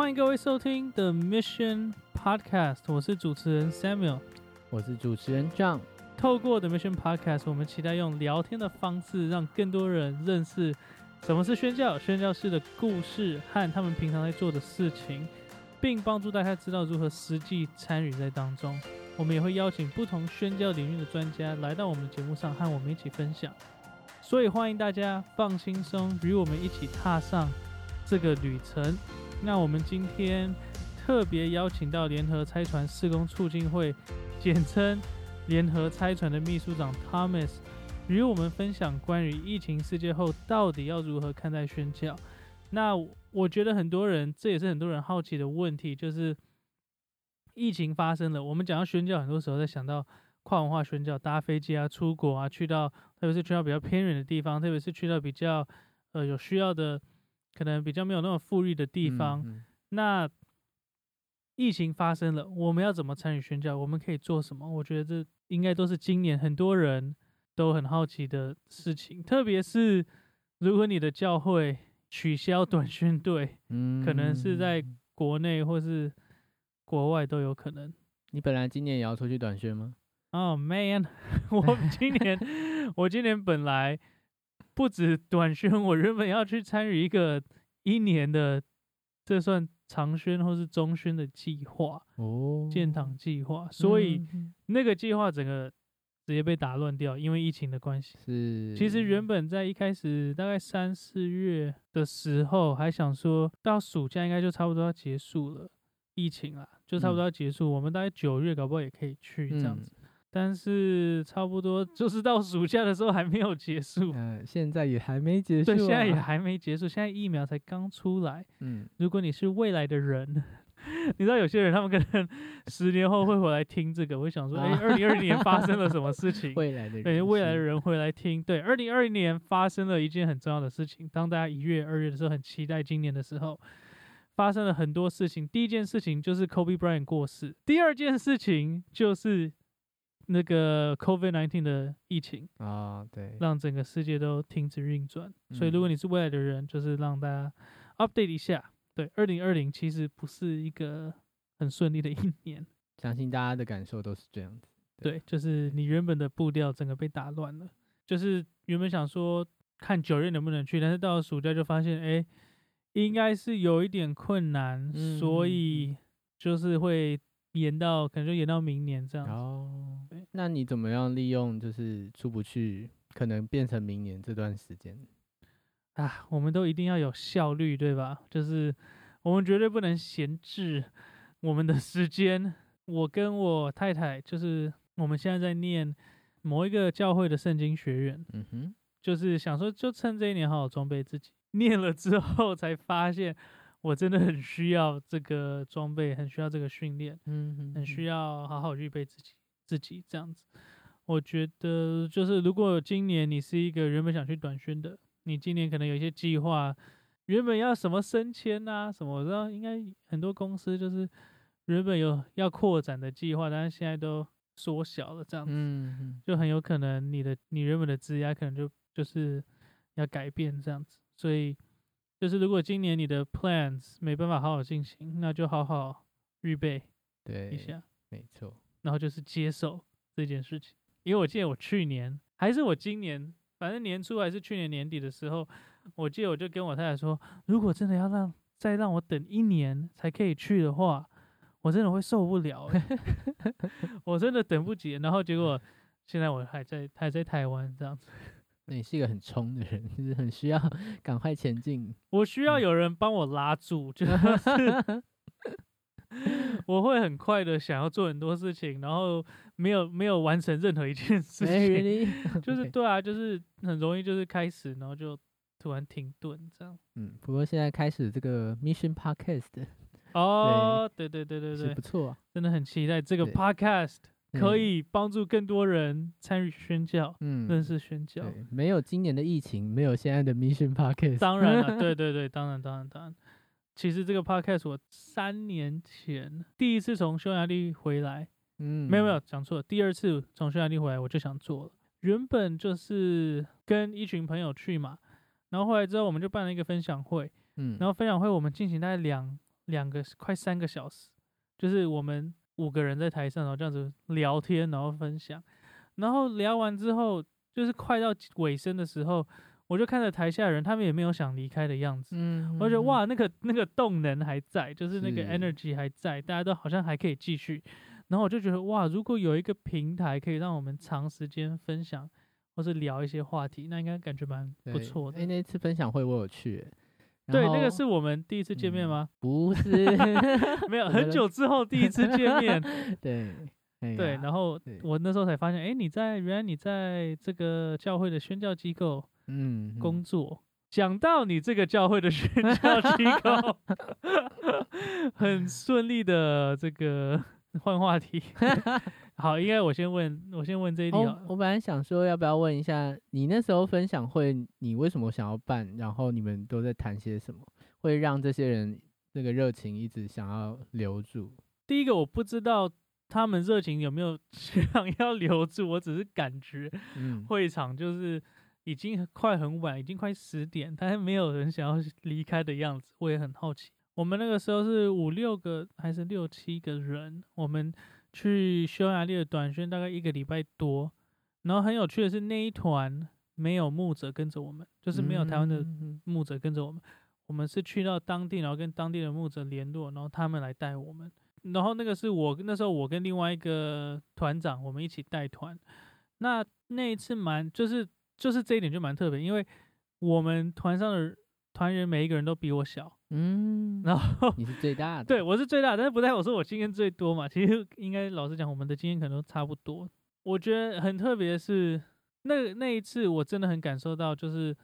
欢迎各位收听 The Mission Podcast，我是主持人 Samuel。我是主持人 John。透过 The Mission Podcast，我们期待用聊天的方式，让更多人认识什么是宣教、宣教士的故事和他们平常在做的事情，并帮助大家知道如何实际参与在当中。我们也会邀请不同宣教领域的专家来到我们的节目上，和我们一起分享。所以欢迎大家放轻松，与我们一起踏上这个旅程。那我们今天特别邀请到联合拆船施工促进会，简称联合拆船的秘书长 Thomas，与我们分享关于疫情世界后到底要如何看待宣教。那我觉得很多人，这也是很多人好奇的问题，就是疫情发生了，我们讲到宣教，很多时候在想到跨文化宣教，搭飞机啊、出国啊，去到特别是去到比较偏远的地方，特别是去到比较呃有需要的。可能比较没有那么富裕的地方，那疫情发生了，我们要怎么参与宣教？我们可以做什么？我觉得这应该都是今年很多人都很好奇的事情。特别是如果你的教会取消短宣队，嗯，可能是在国内或是国外都有可能。你本来今年也要出去短宣吗？哦，man，我今年 我今年本来。不止短宣，我原本要去参与一个一年的，这算长宣或是中宣的计划哦，建堂计划。所以那个计划整个直接被打乱掉，因为疫情的关系。是，其实原本在一开始大概三四月的时候，还想说到暑假应该就差不多要结束了，疫情啊，就差不多要结束，我们大概九月搞不好也可以去这样子。但是差不多就是到暑假的时候还没有结束，嗯，现在也还没结束，对，现在也还没结束，现在疫苗才刚出来，嗯，如果你是未来的人，你知道有些人他们可能 十年后会回来听这个，我想说，哎，二零二零年发生了什么事情？未来的人，未来的人会来听，对，二零二零年发生了一件很重要的事情，当大家一月、二月的时候很期待今年的时候，发生了很多事情，第一件事情就是 Kobe Bryant 过世，第二件事情就是。那个 COVID nineteen 的疫情啊，对，让整个世界都停止运转。所以，如果你是未来的人，就是让大家 update 一下。对，二零二零其实不是一个很顺利的一年，相信大家的感受都是这样子。对，就是你原本的步调整个被打乱了。就是原本想说看九月能不能去，但是到了暑假就发现，哎，应该是有一点困难，所以就是会。延到可能就延到明年这样子。哦，那你怎么样利用就是出不去，可能变成明年这段时间？啊，我们都一定要有效率，对吧？就是我们绝对不能闲置我们的时间。我跟我太太就是我们现在在念某一个教会的圣经学院，嗯哼，就是想说就趁这一年好好装备自己。念了之后才发现。我真的很需要这个装备，很需要这个训练，嗯，很需要好好预备自己，自己这样子。我觉得就是，如果今年你是一个原本想去短宣的，你今年可能有一些计划，原本要什么升迁啊什么，我知道应该很多公司就是原本有要扩展的计划，但是现在都缩小了，这样子，嗯，就很有可能你的你原本的职压可能就就是要改变这样子，所以。就是如果今年你的 plans 没办法好好进行，那就好好预备对一下，没错。然后就是接受这件事情，因为我记得我去年还是我今年，反正年初还是去年年底的时候，我记得我就跟我太太说，如果真的要让再让我等一年才可以去的话，我真的会受不了，我真的等不及。然后结果现在我还在还在台湾这样子。你是一个很冲的人，就是很需要 赶快前进。我需要有人帮我拉住，就是我会很快的想要做很多事情，然后没有没有完成任何一件事情，就是对啊，就是很容易就是开始，然后就突然停顿这样。嗯，不过现在开始这个 Mission Podcast，哦，对对对对对，不错，真的很期待这个 Podcast。可以帮助更多人参与宣教，嗯，认识宣教。没有今年的疫情，没有现在的 Mission Podcast。当然了，对 对对，当然当然当然。其实这个 Podcast 我三年前第一次从匈牙利回来，嗯，没有没有讲错，第二次从匈牙利回来我就想做了。原本就是跟一群朋友去嘛，然后后来之后我们就办了一个分享会，嗯，然后分享会我们进行大概两两个快三个小时，就是我们五个人在台上，然后这样子聊天，然后分享，然后聊完之后，就是快到尾声的时候，我就看着台下人，他们也没有想离开的样子。嗯，我觉得哇，那个那个动能还在，就是那个 energy 还在，大家都好像还可以继续。然后我就觉得哇，如果有一个平台可以让我们长时间分享或是聊一些话题，那应该感觉蛮不错的。哎，那次分享会我有去欸，对，那个是我们第一次见面嗯吗？不是？没有，很久之后第一次见面。对，哎对，然后我那时候才发现，哎，你在原来你在这个教会的宣教机构嗯，工作。讲到你这个教会的宣 教机构，很顺利的这个换话题。好，应该我先问，我先问这一题我本来想说，要不要问一下，你那时候分享会，你为什么想要办？然后你们都在谈些什么，会让这些人那个热情一直想要留住？第一个我不知道他们热情有没有 想要留住，我只是感觉嗯，会场就是已经快很晚，已经快十点，但是没有人想要离开的样子，我也很好奇。我们那个时候是五六个还是六七个人，我们去匈牙利的短宣大概一个礼拜多，然后很有趣的是那一团没有牧者跟着我们，就是没有台湾的嗯牧者跟着我们，我们是去到当地，然后跟当地的牧者联络，然后他们来带我们。然后那个是我那时候我跟另外一个团长，我们一起带团。那那一次蛮就是就是这一点就蛮特别，因为我们团上的团员每一个人都比我小，嗯，然后你是最大的，对我是最大，但是不代表说我经验最多嘛。其实应该老实讲，我们的经验可能都差不多。我觉得很特别的是，那那一次我真的很感受到，就是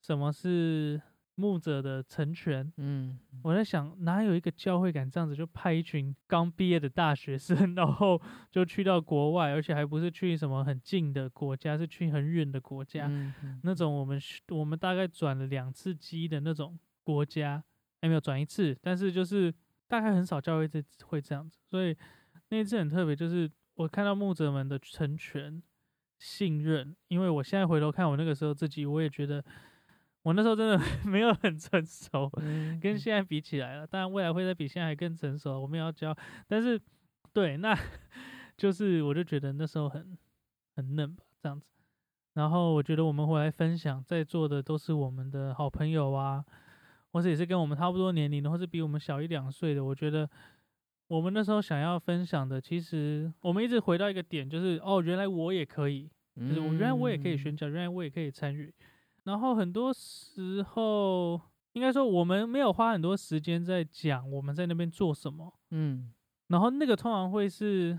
什么是牧者的成全。嗯，我在想，哪有一个教会敢这样子就派一群刚毕业的大学生，然后就去到国外，而且还不是去什么很近的国家，是去很远的国家，嗯嗯那种我们我们大概转了两次机的那种国家，还没有转一次，但是就是大概很少教会这会这样子，所以那一次很特别，就是我看到牧者们的成全、信任，因为我现在回头看我那个时候自己，我也觉得我那时候真的 没有很成熟，嗯跟现在比起来了，当然未来会再比现在还更成熟，我们也要教。但是，对，那 就是我就觉得那时候很很嫩吧，这样子。然后我觉得我们回来分享，在座的都是我们的好朋友啊，或者也是跟我们差不多年龄的，或是比我们小一两岁的。我觉得我们那时候想要分享的，其实我们一直回到一个点，就是哦，原来我也可以，就是我原来我也可以宣嗯教，原来我也可以参与。然后很多时候，应该说我们没有花很多时间在讲我们在那边做什么，嗯。然后那个通常会是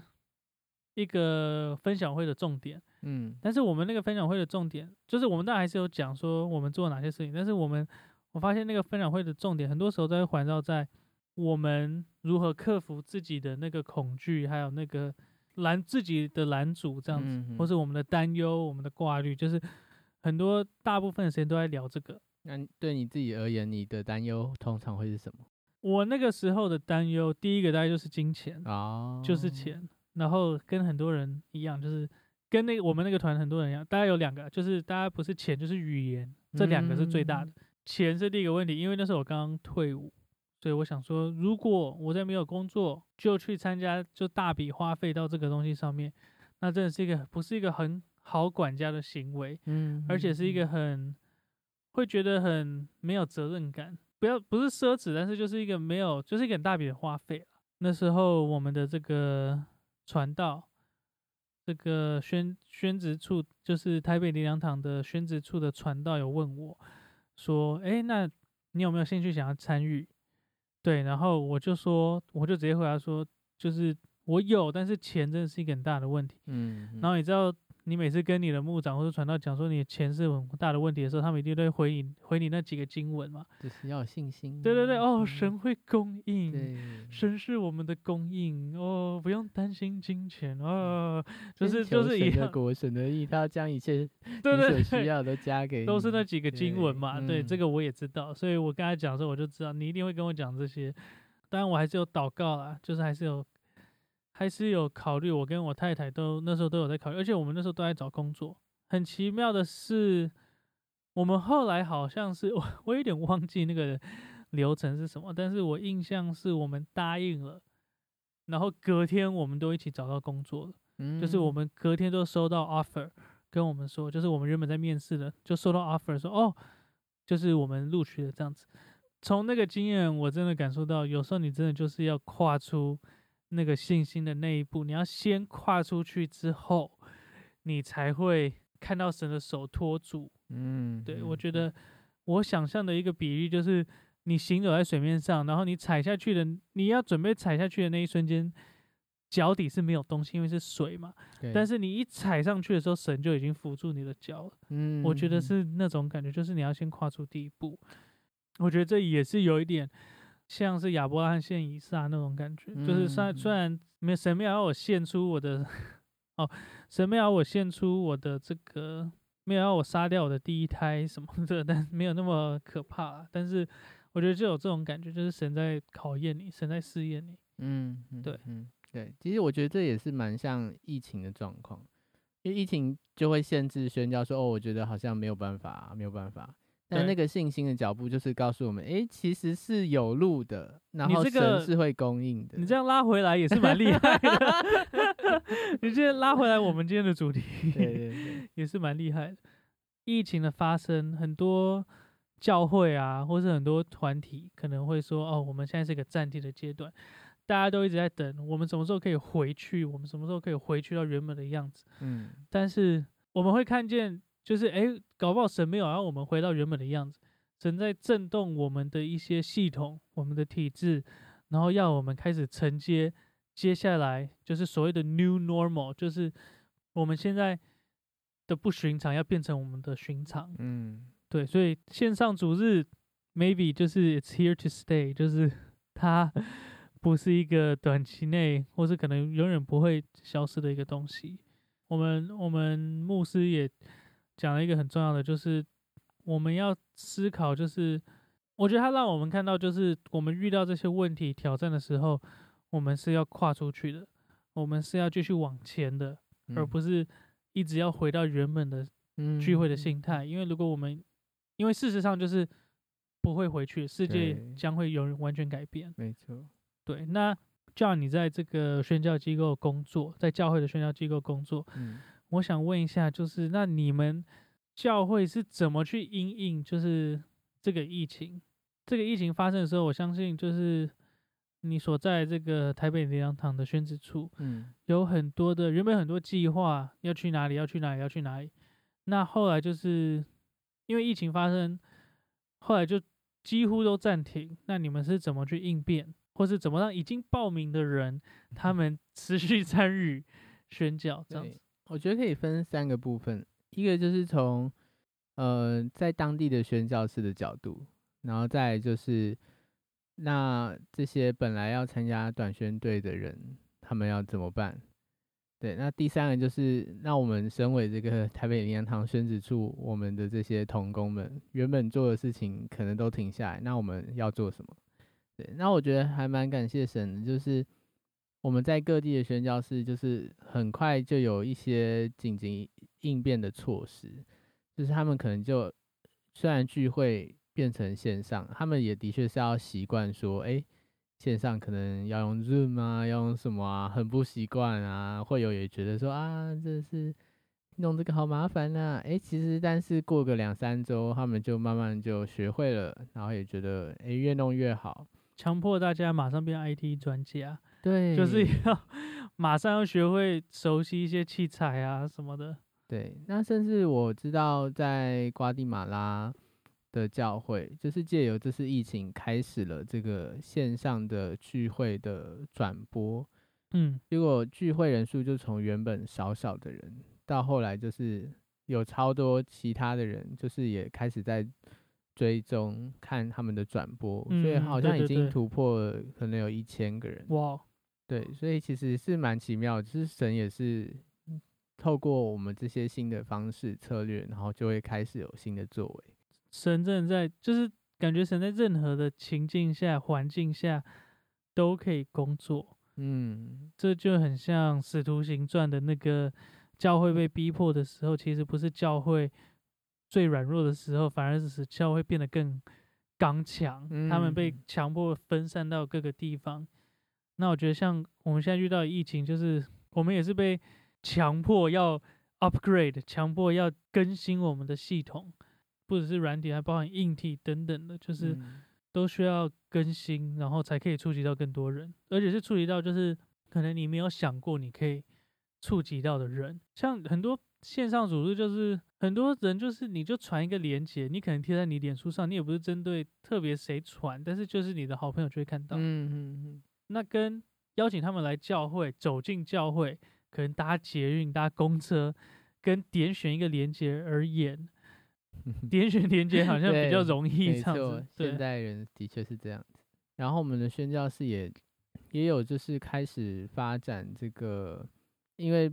一个分享会的重点。嗯。但是我们那个分享会的重点，就是我们当然还是有讲说我们做哪些事情，但是我们我发现那个分享会的重点，很多时候都会环绕在我们如何克服自己的那个恐惧，还有那个拦自己的拦阻这样子，嗯或是我们的担忧、我们的挂虑，就是很多大部分的时间都在聊这个。那对你自己而言，你的担忧通常会是什么？我那个时候的担忧，第一个大概就是金钱，哦，就是钱，然后跟很多人一样，就是跟那个我们那个团很多人一样，大概有两个，就是大家不是钱就是语言，这两个是最大的。钱是第一个问题，因为那时候我刚刚退伍，所以我想说，如果我在没有工作，就去参加，就大笔花费到这个东西上面，那真的是一个不是一个很好管家的行为，嗯，而且是一个很会觉得很没有责任感，不要不是奢侈，但是就是一个没有，就是一个很大笔的花费了。那时候我们的这个传道，这个宣宣职处，就是台北林良堂的宣职处的传道有问我说：“诶，那你有没有兴趣想要参与？”对，然后我就说，我就直接回答说，就是我有，但是钱真的是一个很大的问题。嗯，嗯，然后你知道，你每次跟你的牧长或者传道讲说你的钱是很大的问题的时候，他们一定都会回你回你那几个经文嘛。就是要有信心。对对对，哦，嗯神会供应，对，神是我们的供应，哦，不用担心金钱，哦，就是就是一样，神的国，神的意，他要将一切 对你所需对对，要的都加给你，都是那几个经文嘛。对，这嗯个我也知道，所以我跟他讲的时候，我就知道你一定会跟我讲这些。当然，我还是有祷告啦，就是还是有。还是有考虑，我跟我太太都那时候都有在考虑，而且我们那时候都在找工作。很奇妙的是，我们后来好像是我 我有点忘记那个流程是什么，但是我印象是我们答应了，然后隔天我们都一起找到工作了，嗯，就是我们隔天都收到 offer，跟我们说，就是我们原本在面试的就收到 offer 说哦，就是我们录取了这样子。从那个经验，我真的感受到，有时候你真的就是要跨出那个信心的那一步，你要先跨出去之后，你才会看到神的手托住。嗯，对，嗯我觉得我想象的一个比喻就是，你行走在水面上，然后你踩下去的，你要准备踩下去的那一瞬间，脚底是没有东西，因为是水嘛。对但是你一踩上去的时候，神就已经扶住你的脚了。嗯，我觉得嗯是那种感觉，就是你要先跨出第一步。我觉得这也是有一点像是亚伯拉罕献以撒那种感觉，就是虽然虽嗯然没有神没有要我献出我的 哦，神没有要我献出我的这个，没有要我杀掉我的第一胎什么的，但没有那么可怕。但是我觉得就有这种感觉，就是神在考验你，神在试验你。嗯，嗯对，嗯，对，其实我觉得这也是蛮像疫情的状况，因为疫情就会限制宣教说，哦，我觉得好像没有办法，没有办法。但那个信心的脚步就是告诉我们，诶，其实是有路的，然后你这个神是会供应的。你这样拉回来也是蛮厉害的，你这样拉回来我们今天的主题，对对对，也是蛮厉害的。疫情的发生，很多教会啊，或是很多团体可能会说：“哦，我们现在是一个暂停的阶段，大家都一直在等，我们什么时候可以回去？我们什么时候可以回去到原本的样子？”嗯，但是我们会看见，就是哎，搞不好神没有让我们回到原本的样子，神在震动我们的一些系统、我们的体制，然后要我们开始承接接下来就是所谓的 new normal，就是我们现在的不寻常要变成我们的寻常。嗯，对，所以线上主日 maybe 就是 it's here to stay，就是它 不是一个短期内或是可能永远不会消失的一个东西。我们我们牧师也讲了一个很重要的，就是我们要思考，就是我觉得他让我们看到，就是我们遇到这些问题挑战的时候，我们是要跨出去的，我们是要继续往前的，而嗯。不是一直要回到原本的聚会的心态，因为如果我们，因为事实上就是不会回去，世界将会有人完全改变。没错，对，那叫你在这个宣教机构工作，在教会的宣教机构工作，嗯我想问一下，就是那你们教会是怎么去因应，就是这个疫情？这个疫情发生的时候，我相信就是你所在这个台北灵粮堂的宣旨处，嗯有很多的原本很多计划要去哪里，要去哪里，要去哪里。那后来就是因为疫情发生，后来就几乎都暂停。那你们是怎么去应变，或是怎么让已经报名的人他们持续 参与宣教？这样子，我觉得可以分三个部分，一个就是从呃在当地的宣教士的角度，然后再就是那这些本来要参加短宣队的人，他们要怎么办？对，那第三个就是，那我们身为这个 台北灵粮堂宣旨处，我们的这些童工们原本做的事情可能都停下来，那我们要做什么？对，那我觉得还蛮感谢神的，就是我们在各地的宣教室，就是很快就有一些紧急应变的措施，就是他们可能就虽然聚会变成线上，他们也的确是要习惯说，哎、线上可能要用 Zoom 啊，要用什么啊，很不习惯啊，会有也觉得说啊，这是弄这个好麻烦呐、哎、其实但是过个两三周，他们就慢慢就学会了，然后也觉得哎、越弄越好。强迫大家马上变 IT 专家，对，就是要 马上要学会熟悉一些器材啊什么的。对，那甚至我知道在瓜地马拉的教会，就是借由这次疫情开始了这个线上的聚会的转播，嗯，结果聚会人数就从原本少少的人，到后来就是有超多其他的人，就是也开始在追踪看他们的转播，所以嗯好像已经突破了可能有一千个人。哇，对，所以其实是蛮奇妙，就是神也是透过我们这些新的方式策略，然后就会开始有新的作为。神真的在，就是感觉神在任何的情境下、环境下都可以工作。嗯，这就很像《使徒行传》的那个教会被逼迫的时候，其实不是教会最软弱的时候，反而是使教会变得更刚强，他们被嗯强迫分散到各个地方。那我觉得像我们现在遇到的疫情，就是我们也是被强迫要 upgrade，强迫要更新我们的系统，不只是软体，还包含硬体等等的，就是嗯。都需要更新，然后才可以触及到更多人，而且是触及到就是可能你没有想过你可以触及到的人，像很多线上组织就是很多人就是你就传一个链接，你可能贴在你脸书上，你也不是针对特别谁传，但是就是你的好朋友就会看到，嗯嗯嗯那跟邀请他们来教会，走进教会，可能搭捷运、搭公车，跟点选一个连接而言，嗯，点选连接好像比较容易这样子，，现对，代人的确是这样子。然后我们的宣教士也也有就是开始发展这个，因为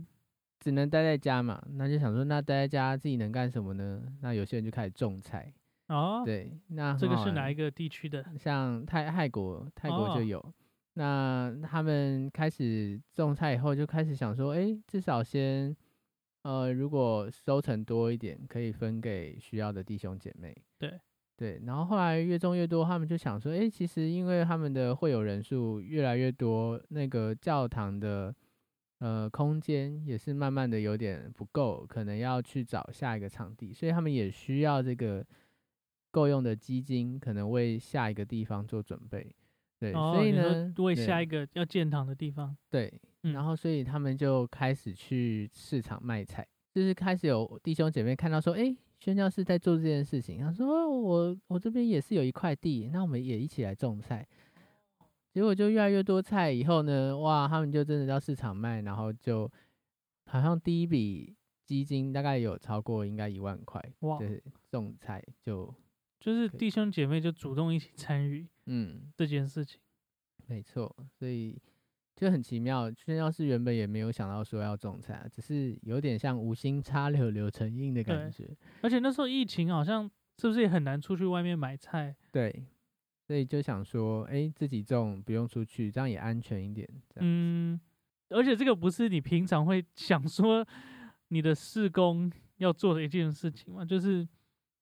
只能待在家嘛，那就想说，那待在家自己能干什么呢？那有些人就开始种菜，哦，对，那这个是哪一个地区的？像泰泰国，泰国哦就有。那他们开始种菜以后，就开始想说，哎，至少先，呃，如果收成多一点，可以分给需要的弟兄姐妹。对对，然后后来越种越多，他们就想说，哎，其实因为他们的会友人数越来越多，那个教堂的呃空间也是慢慢的有点不够，可能要去找下一个场地，所以他们也需要这个够用的基金，可能为下一个地方做准备。对，哦，所以呢，为下一个要建堂的地方，对，嗯。然后所以他们就开始去市场卖菜，就是开始有弟兄姐妹看到说，哎，宣教士在做这件事情，他说哦我我这边也是有一块地，那我们也一起来种菜。结果就越来越多菜，以后呢，哇，他们就真的到市场卖，然后就好像第一笔基金大概有超过应该一万块，哇，对，种菜就就是弟兄姐妹就主动一起参与嗯，这件事情。没错，所以就很奇妙。宣教士原本也没有想到说要种菜啊，只是有点像无心插柳柳成荫的感觉。而且那时候疫情好像是不是也很难出去外面买菜？对，所以就想说，哎，自己种不用出去，这样也安全一点。嗯，而且这个不是你平常会想说你的事工要做的一件事情嘛，就是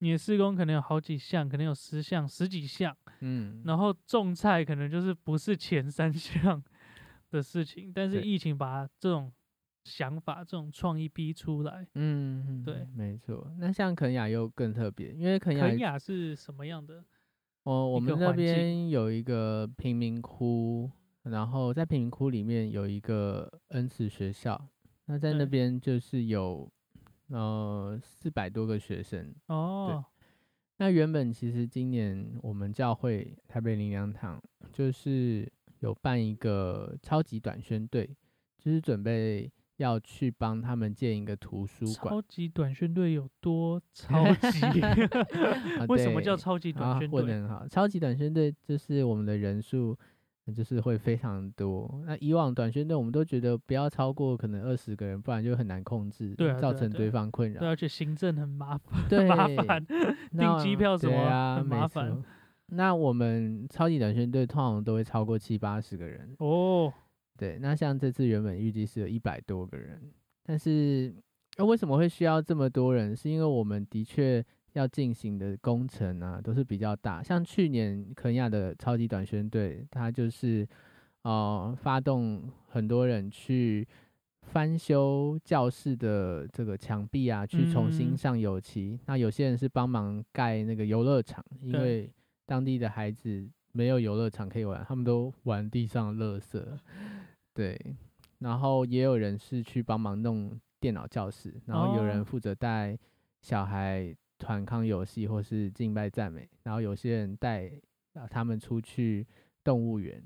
你的施工可能有好几项，可能有十项、十几项，嗯，然后种菜可能就是不是前三项 的事情，但是疫情把这种想法、这种创意逼出来。嗯，嗯对，没错。那像肯雅又更特别，因为肯雅肯雅是什么样的？哦，我们那边有一个贫民窟，然后在贫民窟里面有一个恩慈学校，那在那边就是有呃四百多个学生。哦，那原本其实今年我们教会台北灵粮堂就是有办一个超级短宣队，就是准备要去帮他们建一个图书馆。超级短宣队有多 超级？啊 为什么叫超级短啊，宣队？混的很好。超级短宣队就是我们的人数，呃就是会非常多。那以往短宣队我们都觉得不要超过可能二十个人，不然就很难控制，对造成对方困对，扰。而且行政很麻烦，对，麻烦。那订机票什么对啊，很麻没烦错。那我们超级短宣队通常都会超过七八十个人。哦，对，那像这次原本预计是有一百多个人，但是、呃为什么会需要这么多人？是因为我们的确要进行的工程啊，都是比较大。像去年肯亚的超级短宣队，它就是呃发动很多人去翻修教室的这个墙壁啊，去重新嗯上油漆。那有些人是帮忙盖那个游乐场，因为当地的孩子没有游乐场可以玩，他们都玩地上的垃圾。对，然后也有人是去帮忙弄电脑教室，然后有哦人负责带小孩团康游戏或是敬拜赞美，然后有些人带啊他们出去动物园，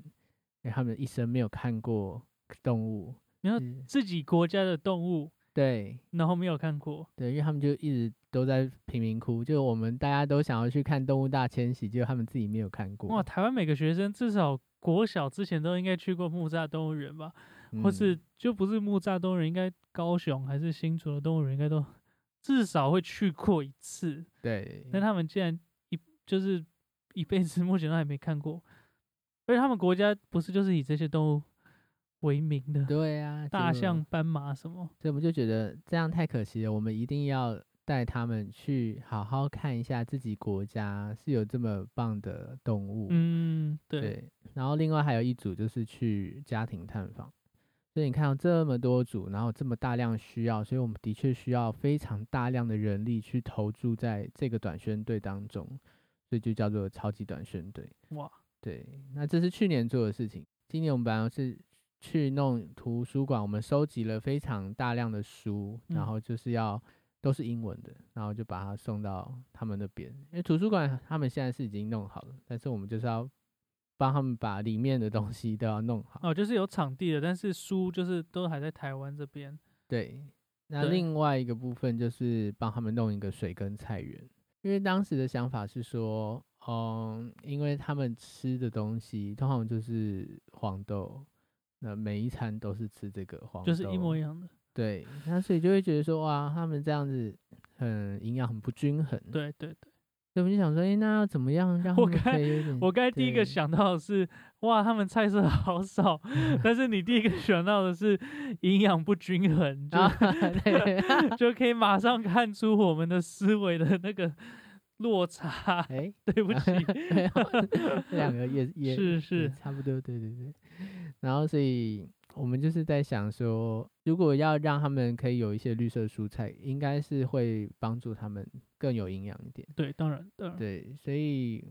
因为他们一生没有看过动物。然后自己国家的动物，对然后没有看过，对，因为他们就一直都在贫民窟，就我们大家都想要去看动物大迁徙，结果他们自己没有看过。哇！台湾每个学生至少国小之前都应该去过木栅动物园吧，或嗯是就不是木栅动物园，应该高雄还是新竹的动物园，应该都至少会去过一次。对，但他们竟然一就是一辈子 目前都还没看过，而且他们国家不是就是以这些动物为名的，对啊，大象、斑马什么，所以我们就觉得这样太可惜了，我们一定要带他们去好好看一下自己国家是有这么棒的动物。嗯，对，对，然后另外还有一组就是去家庭探访。所以你看到这么多组，然后这么大量需要，所以我们的确需要非常大量的人力去投注在这个短宣队当中，所以就叫做超级短宣队。哇，对，那这是去年做的事情。今年我们本来是去弄图书馆，我们收集了非常大量的书，嗯然后就是要都是英文的，然后就把它送到他们那边。因为图书馆他们现在是已经弄好了，但是我们就是要帮他们把里面的东西都要弄好。哦，就是有场地的，但是书就是都还在台湾这边。对，那另外一个部分就是帮他们弄一个水耕菜园，因为当时的想法是说，嗯，因为他们吃的东西通常就是黄豆，那每一餐都是吃这个黄豆，就是一模一样的。对，那所以就会觉得说，哇，他们这样子很营养很不均衡，，对对对，所以我们就想说，诶，那要怎么样让他们我刚可以有点，我刚才第一个想到的是，哇，他们菜色 好少，但是你第一个想到的是营养不均衡，就、啊，对，就可以马上看出我们的思维的那个落差。哎，对不起，这两个也也也是是，差不多，对对对。然后所以我们就是在想说，如果要让他们可以有一些绿色蔬菜，应该是会帮助他们更有营养一点。对，当然当然，对，所以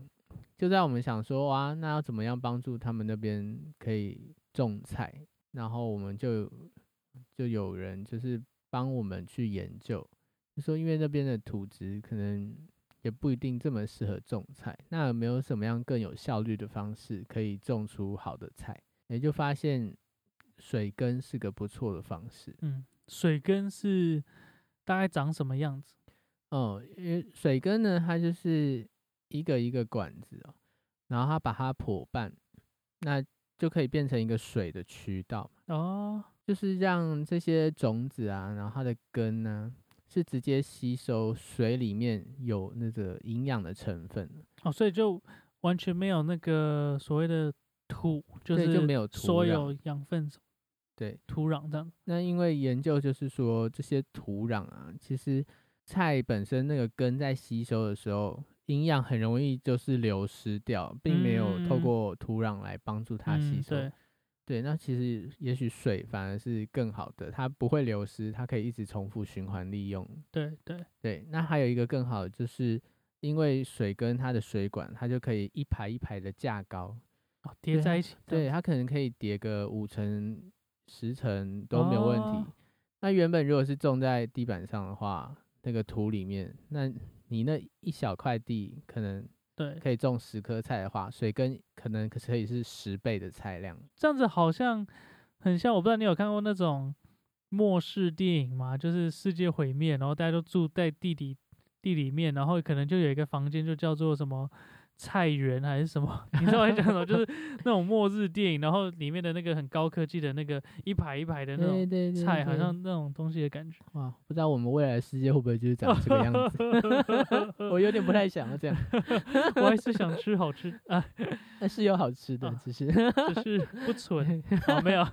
就在我们想说，哇，那要怎么样帮助他们那边可以种菜？然后我们就就有人就是帮我们去研究，就说因为那边的土质可能也不一定这么适合种菜，那有没有什么样更有效率的方式可以种出好的菜？也就发现水根是个不错的方式。嗯，水根是大概长什么样子？哦，因为水根呢，它就是一个一个管子哦，然后它把它破半，那就可以变成一个水的渠道嘛，哦，就是让这些种子啊，然后它的根呢，是直接吸收水里面有那个营养的成分，哦，所以就完全没有那个所谓的土，就是就没有土所有养分对。土壤这样。那因为研究就是说，这些土壤啊，其实菜本身那个根在吸收的时候，营养很容易就是流失掉，并没有透嗯过土壤来帮助它吸嗯，收。对，对，那其实也许水反而是更好的，它不会流失，它可以一直重复循环利用。对对，对，那还有一个更好的，就是因为水跟它的水管，它就可以一排一排的架高，哦，叠在一起。对，，它可能可以叠个五层、十层都没有问题。哦那原本如果是种在地板上的话，那个土里面，那你那一小块地可能对，可以种十棵菜的话，水根可能可以是十倍的菜量。这样子好像很像，我不知道你有看过那种末世电影吗？就是世界毁灭，然后大家都住在地底地里面，然后可能就有一个房间就叫做什么菜园还是什么，你知道我在讲什么？就是那种末日电影，然后里面的那个很高科技的那个一排一排的那种对对对菜，好像那种东西的感觉。哇，不知道我们未来的世界会不会就是长这个样子？我有点不太想要这样，我还是想吃好吃啊，但是有好吃的，啊只是只是不纯。好，没有，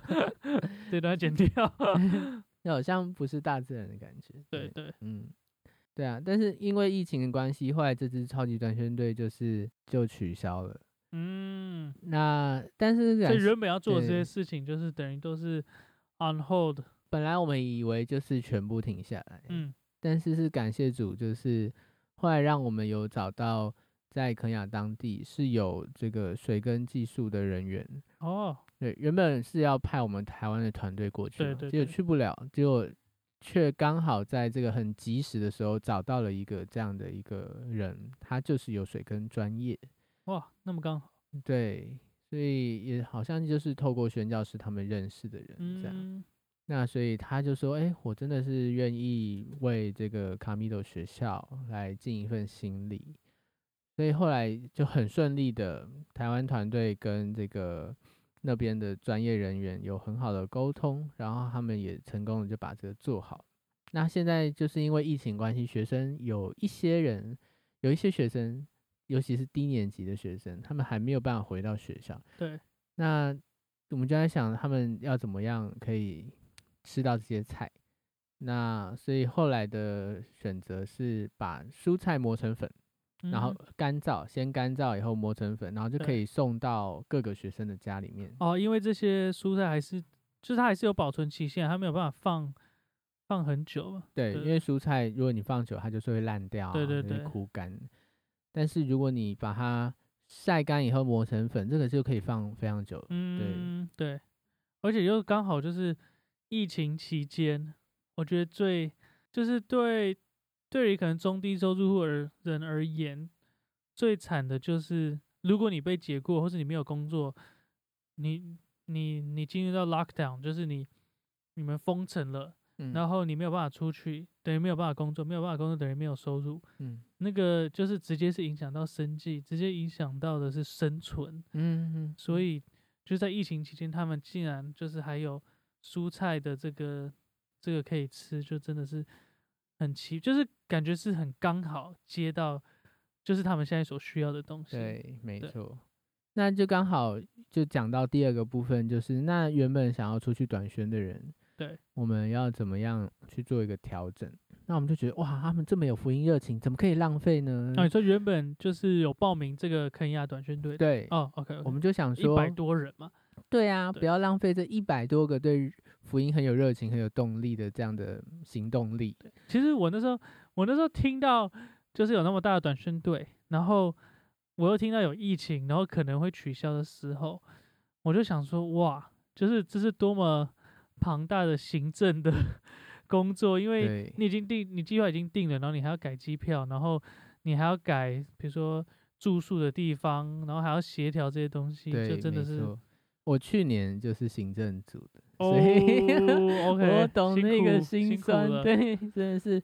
这段剪掉。好像不是大自然的感觉。对，对，嗯，对啊，但是因为疫情的关系，后来这支超级短宣队就是就取消了。嗯。那但是所以原本要做的这些事情，就是等于都是 on hold。本来我们以为就是全部停下来，嗯，但是是感谢主，就是后来让我们有找到在肯亚当地是有这个水耕技术的人员。哦，对，原本是要派我们台湾的团队过去嘛，结果对对对去不了，结果却刚好在这个很及时的时候找到了一个这样的一个人，他就是有水耕专业，哇，那么刚好，对，所以也好像就是透过宣教师他们认识的人这样。嗯，那所以他就说：“哎、我真的是愿意为这个卡米多学校来尽一份心力。”所以后来就很顺利的，台湾团队跟这个那边的专业人员有很好的沟通，然后他们也成功的就把这个做好。那现在就是因为疫情关系，学生有一些人，有一些学生，尤其是低年级的学生，他们还没有办法回到学校。对，那我们就在想，他们要怎么样可以吃到这些菜？那所以后来的选择是把蔬菜磨成粉，然后嗯干燥，先干燥以后磨成粉，然后就可以送到各个学生的家里面。哦，因为这些蔬菜还是就是它还是有保存期限，它没有办法放放很久嘛。对，对因为蔬菜如果你放久，它就是会烂掉、对对对枯干。但是如果你把它晒干以后磨成粉，这个就可以放非常久。嗯，对，而且又刚好就是疫情期间，我觉得最就是对对于可能中低收入户而人而言，最惨的就是如果你被解雇，或是你没有工作，你你你进入到 lockdown，就是你你们封城了，嗯，然后你没有办法出去，等于没有办法工作，没有办法工作等于没有收入，嗯。那个就是直接是影响到生计，直接影响到的是生存。嗯嗯，所以就在疫情期间，他们竟然就是还有蔬菜的这个这个可以吃，就真的是很奇，就是感觉是很刚好接到，就是他们现在所需要的东西。对，没错。那就刚好就讲到第二个部分，就是那原本想要出去短宣的人，对，我们要怎么样去做一个调整？那我们就觉得哇，他们这么有福音热情，怎么可以浪费呢？那、你说原本就是有报名这个肯亚短宣队，对，哦，OK，, 我们就想一说，百多人嘛，对啊，对不要浪费这一百多个对福音很有热情、很有动力的这样的行动力。其实我那时候，我那时候听到就是有那么大的短宣队，然后我又听到有疫情，然后可能会取消的时候，我就想说，哇，就是这是多么庞大的行政的 工作，因为你已经定，你计划已经定了，然后你还要改机票，然后你还要改，比如说住宿的地方，然后还要协调这些东西，就真的是我去年就是行政组的，哦所以 我懂辛那个心酸，了对，真的是，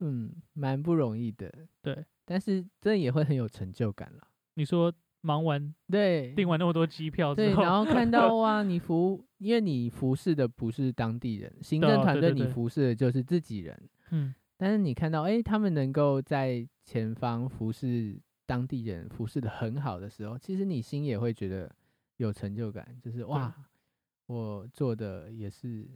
嗯，蛮不容易的。对，但是真的也会很有成就感了。你说忙完对，订完那么多机票对，之后，然后看到 哇，你服，因为你服侍的不是当地人，行政团队你服侍的就是自己人。嗯，但是你看到，哎、他们能够在前方服侍当地人，服侍的很好的时候，其实你心也会觉得有成就感，就是哇，我做的也是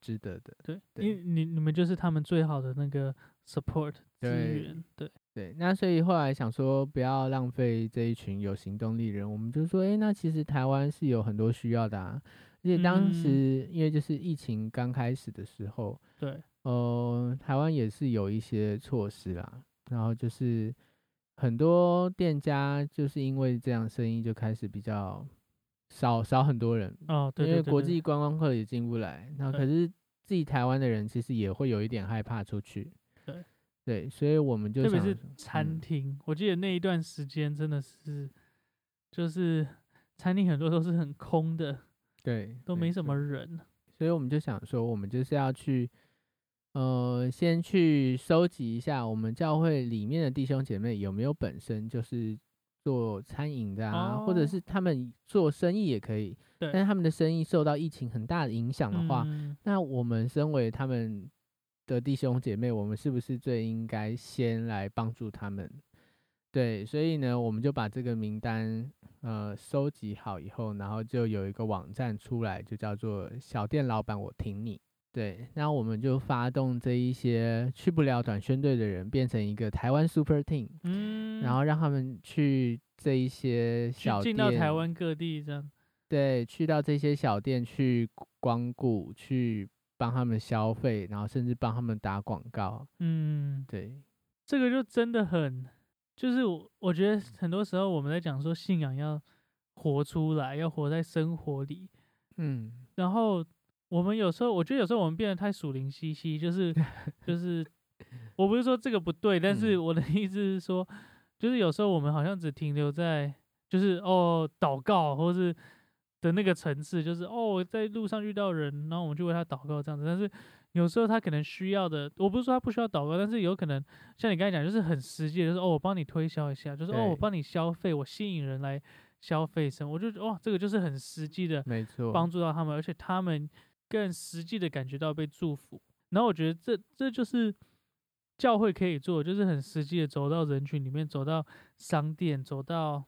值得的。对，对因为你你们就是他们最好的那个 support 资对源，对，对，那所以后来想说，不要浪费这一群有行动力人，我们就说，哎、那其实台湾是有很多需要的啊。而且当嗯时因为就是疫情刚开始的时候，对，呃，台湾也是有一些措施啦，然后就是很多店家就是因为这样，生意就开始比较少少很多人，哦，对因为国际。观光客也进不来，那可是自己台湾的人其实也会有一点害怕出去，对。对，所以我们就特别是餐嗯。厅，我记得那一段时间真的是，就是餐厅很多都是很空的，对都没什么人，所以我们就想说，我们就是要去，呃，先去收集一下我们教会里面的弟兄姐妹有没有本身就是做餐饮的啊，或者哦是他们做生意也可以，对但是他们的生意受到疫情很大的影响的话，嗯那我们身为他们的弟兄姐妹，我们是不是最应该先来帮助他们？对，所以呢，我们就把这个名单呃收集好以后，然后就有一个网站出来，就叫做“小店老板我挺你”。对，那我们就发动这一些去不了短宣队的人，变成一个台湾 Super Team，、嗯，然后让他们去这一些小店，进到台湾各地这样，对，去到这些小店去光顾，去帮他们消费，然后甚至帮他们打广告。嗯，对，这个就真的很，就是我我觉得很多时候我们在讲说信仰要活出来，要活在生活里，嗯，然后我们有时候，我觉得有时候我们变得太属灵兮兮，就是 就是，我不是说这个不对，但是嗯。我的意思是说，就是有时候我们好像只停留在就是哦祷告，或是的那个层次，就是哦我在路上遇到人，然后我们就为他祷告这样子，但是。有时候他可能需要的，我不是说他不需要祷告，但是有可能像你刚才讲，就是很实际的，就是哦，我帮你推销一下，就是哦，我帮你消费，我吸引人来消费什么，我就觉得哇，这个就是很实际的，没错，帮助到他们，而且他们更实际的感觉到被祝福。然后我觉得这这就是教会可以做的，就是很实际的走到人群里面，走到商店，走到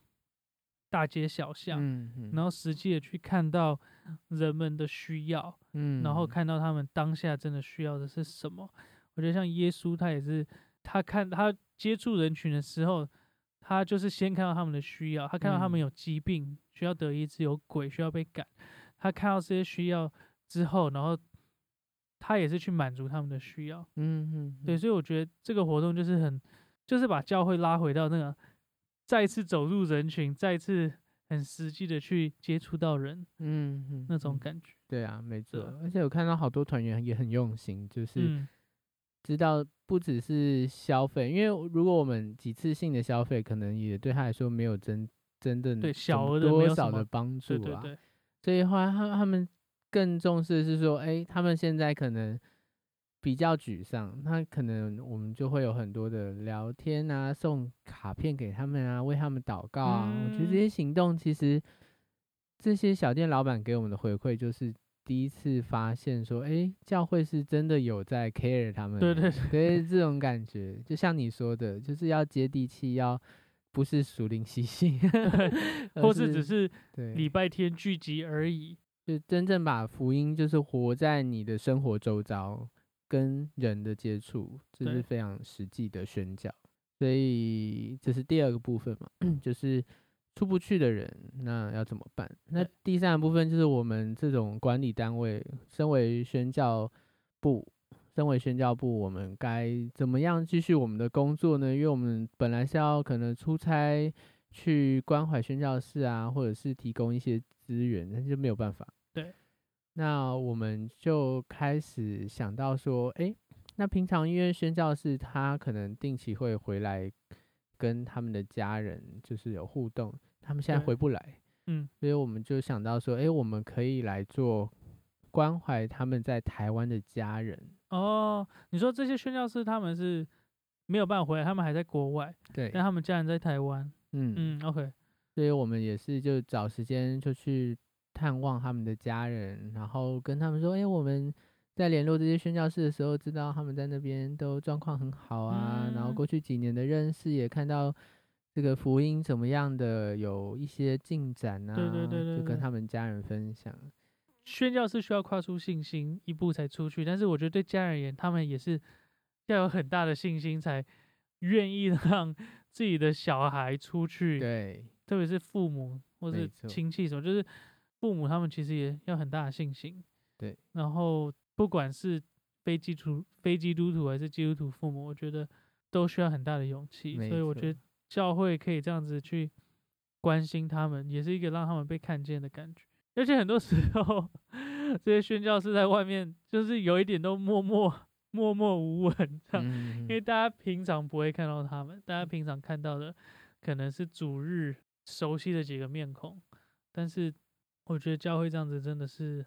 大街小巷，嗯嗯然后实际的去看到人们的需要，嗯，然后看到他们当下真的需要的是什么。我觉得像耶稣，他也是他看他接触人群的时候，他就是先看到他们的需要，他看到他们嗯有疾病需要得医治，有鬼需要被赶，他看到这些需要之后，然后他也是去满足他们的需要。嗯嗯对，所以我觉得这个活动就是很，就是把教会拉回到那个再次走入人群，再次很实际的去接触到人嗯嗯那种嗯感觉。对啊，没错啊。而且我看到好多团员也很用心，就是嗯，知道不只是消费，因为如果我们几次性的消费，可能也对他来说没有真真正对小额的多少的帮助啊。对对对，所以后来他他们更重视的是说，哎、他们现在可能比较沮丧，那可能我们就会有很多的聊天啊，送卡片给他们啊，为他们祷告啊。我觉得这嗯些行动其实这些小店老板给我们的回馈就是。第一次发现说，哎、教会是真的有在 care 他们对，对对对，这种感觉，就像你说的，就是要接地气，要不是属灵习性，或是只是对礼拜天聚集而已。就真正把福音就是活在你的生活周遭，跟人的接触，这是非常实际的宣教。所以这是第二个部分嘛，就是出不去的人，那要怎么办？那第三个部分就是我们这种管理单位，身为宣教部，身为宣教部，我们该怎么样继续我们的工作呢？因为我们本来是要可能出差去关怀宣教士啊，或者是提供一些资源，那就没有办法。对，那我们就开始想到说，诶，那平常因为宣教士他可能定期会回来跟他们的家人就是有互动，他们现在回不来，嗯，所以我们就想到说，诶，我们可以来做关怀他们在台湾的家人。哦，你说这些宣教士他们是没有办法回来，他们还在国外，对，但他们家人在台湾。嗯。嗯，OK，所以我们也是就找时间就去探望他们的家人，然后跟他们说，哎、我们在联络这些宣教士的时候，知道他们在那边都状况很好啊，然后嗯。过去几年的认识也看到这个福音怎么样的有一些进展啊，对对对对就跟他。们家人分享。宣教是需要跨出信心一步才出去，但是我觉得对家人而言，他们也是要有很大的信心，才愿意让自己的小孩出去。对，特别是父母或是亲戚什么，就是父母他们其实也要很大的信心。对，然后不管是非基督非基督徒还是基督徒父母，我觉得都需要很大的勇气。所以我觉得教会可以这样子去关心他们，也是一个让他们被看见的感觉。而且很多时候，这些宣教士在外面就是有一点都默默默默无闻这样，嗯因为大家平常不会看到他们，大家平常看到的可能是主日熟悉的几个面孔，但是我觉得教会这样子真的是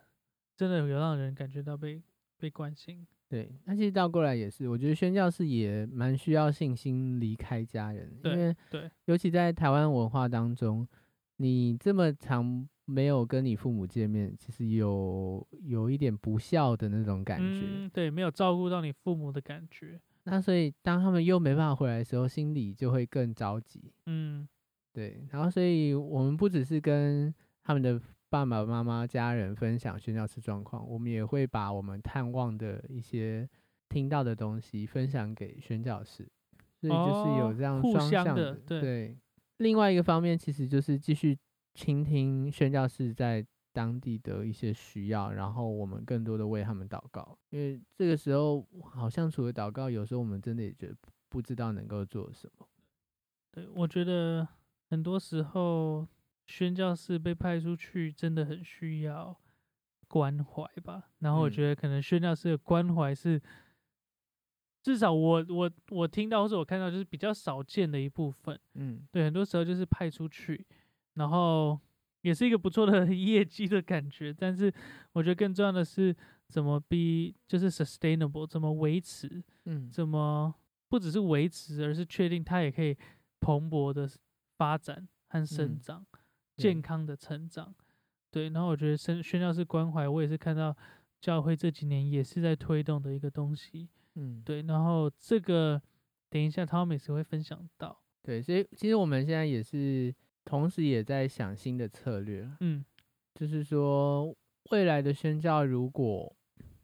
真的有让人感觉到被被关心。对，那其实倒过来也是，我觉得宣教士也蛮需要信心离开家人，因为对。尤其在台湾文化当中，你这么长没有跟你父母见面，其实有有一点不孝的那种感觉。嗯，对，没有照顾到你父母的感觉。那所以当他们又没办法回来的时候，心里就会更着急。嗯，对，然后所以我们不只是跟他们的爸爸妈妈、家人分享宣教士状况，我们也会把我们探望的一些听到的东西分享给宣教士，所以就是有哦这样双向相的对对。另外一个方面，其实就是继续倾听宣教士在当地的一些需要，然后我们更多的为他们祷告，因为这个时候好像除了祷告，有时候我们真的也觉得不知道能够做什么。对，我觉得很多时候宣教士被派出去，真的很需要关怀吧。然后我嗯觉得可能宣教士的关怀是，至少我我我听到或者我看到就是比较少见的一部分。嗯，对，很多时候就是派出去，然后也是一个不错的 业绩的感觉。但是我觉得更重要的是怎么 be 就是 sustainable，怎么维持，嗯，怎么不只是维持，而是确定它也可以蓬勃的发展和生嗯长，对健康的成长。对，然后我觉得宣宣教是关怀，我也是看到教会这几年也是在推动的一个东西。嗯，对，然后这个等一下 Thomas 会分享到。对，所以其实我们现在也是同时也在想新的策略。嗯，就是说未来的宣教如果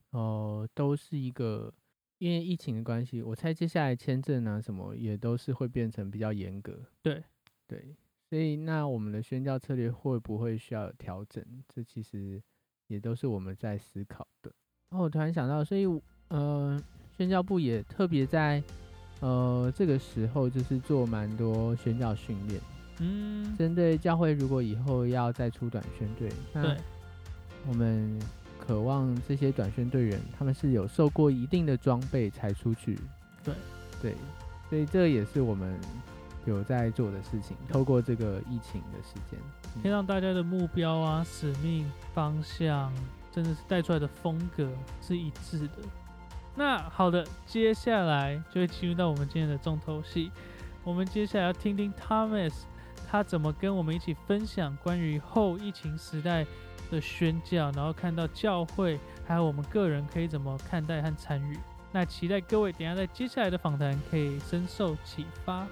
呃都是一个因为疫情的关系，我猜接下来签证啊什么也都是会变成比较严格。对对，所以那我们的宣教策略会不会需要调整？这其实也都是我们在思考的。然后我突然想到，所以呃，宣教部也特别在呃这个时候就是做蛮多宣教训练，嗯，针对教会如果以后要再出短宣队，那对，我们渴望这些短宣队员他们是有受过一定的装备才出去。对对，所以这也是我们有在做的事情，透过这个疫情的时间。可以让大家的目标啊、使命、方向，真的是带出来的风格是一致的。那好的，接下来就会进入到我们今天的重头戏。我们接下来要听听 Thomas 他怎么跟我们一起分享关于后疫情时代的宣教，然后看到教会还有我们个人可以怎么看待和参与。那期待各位等下在接下来的访谈可以深受启发。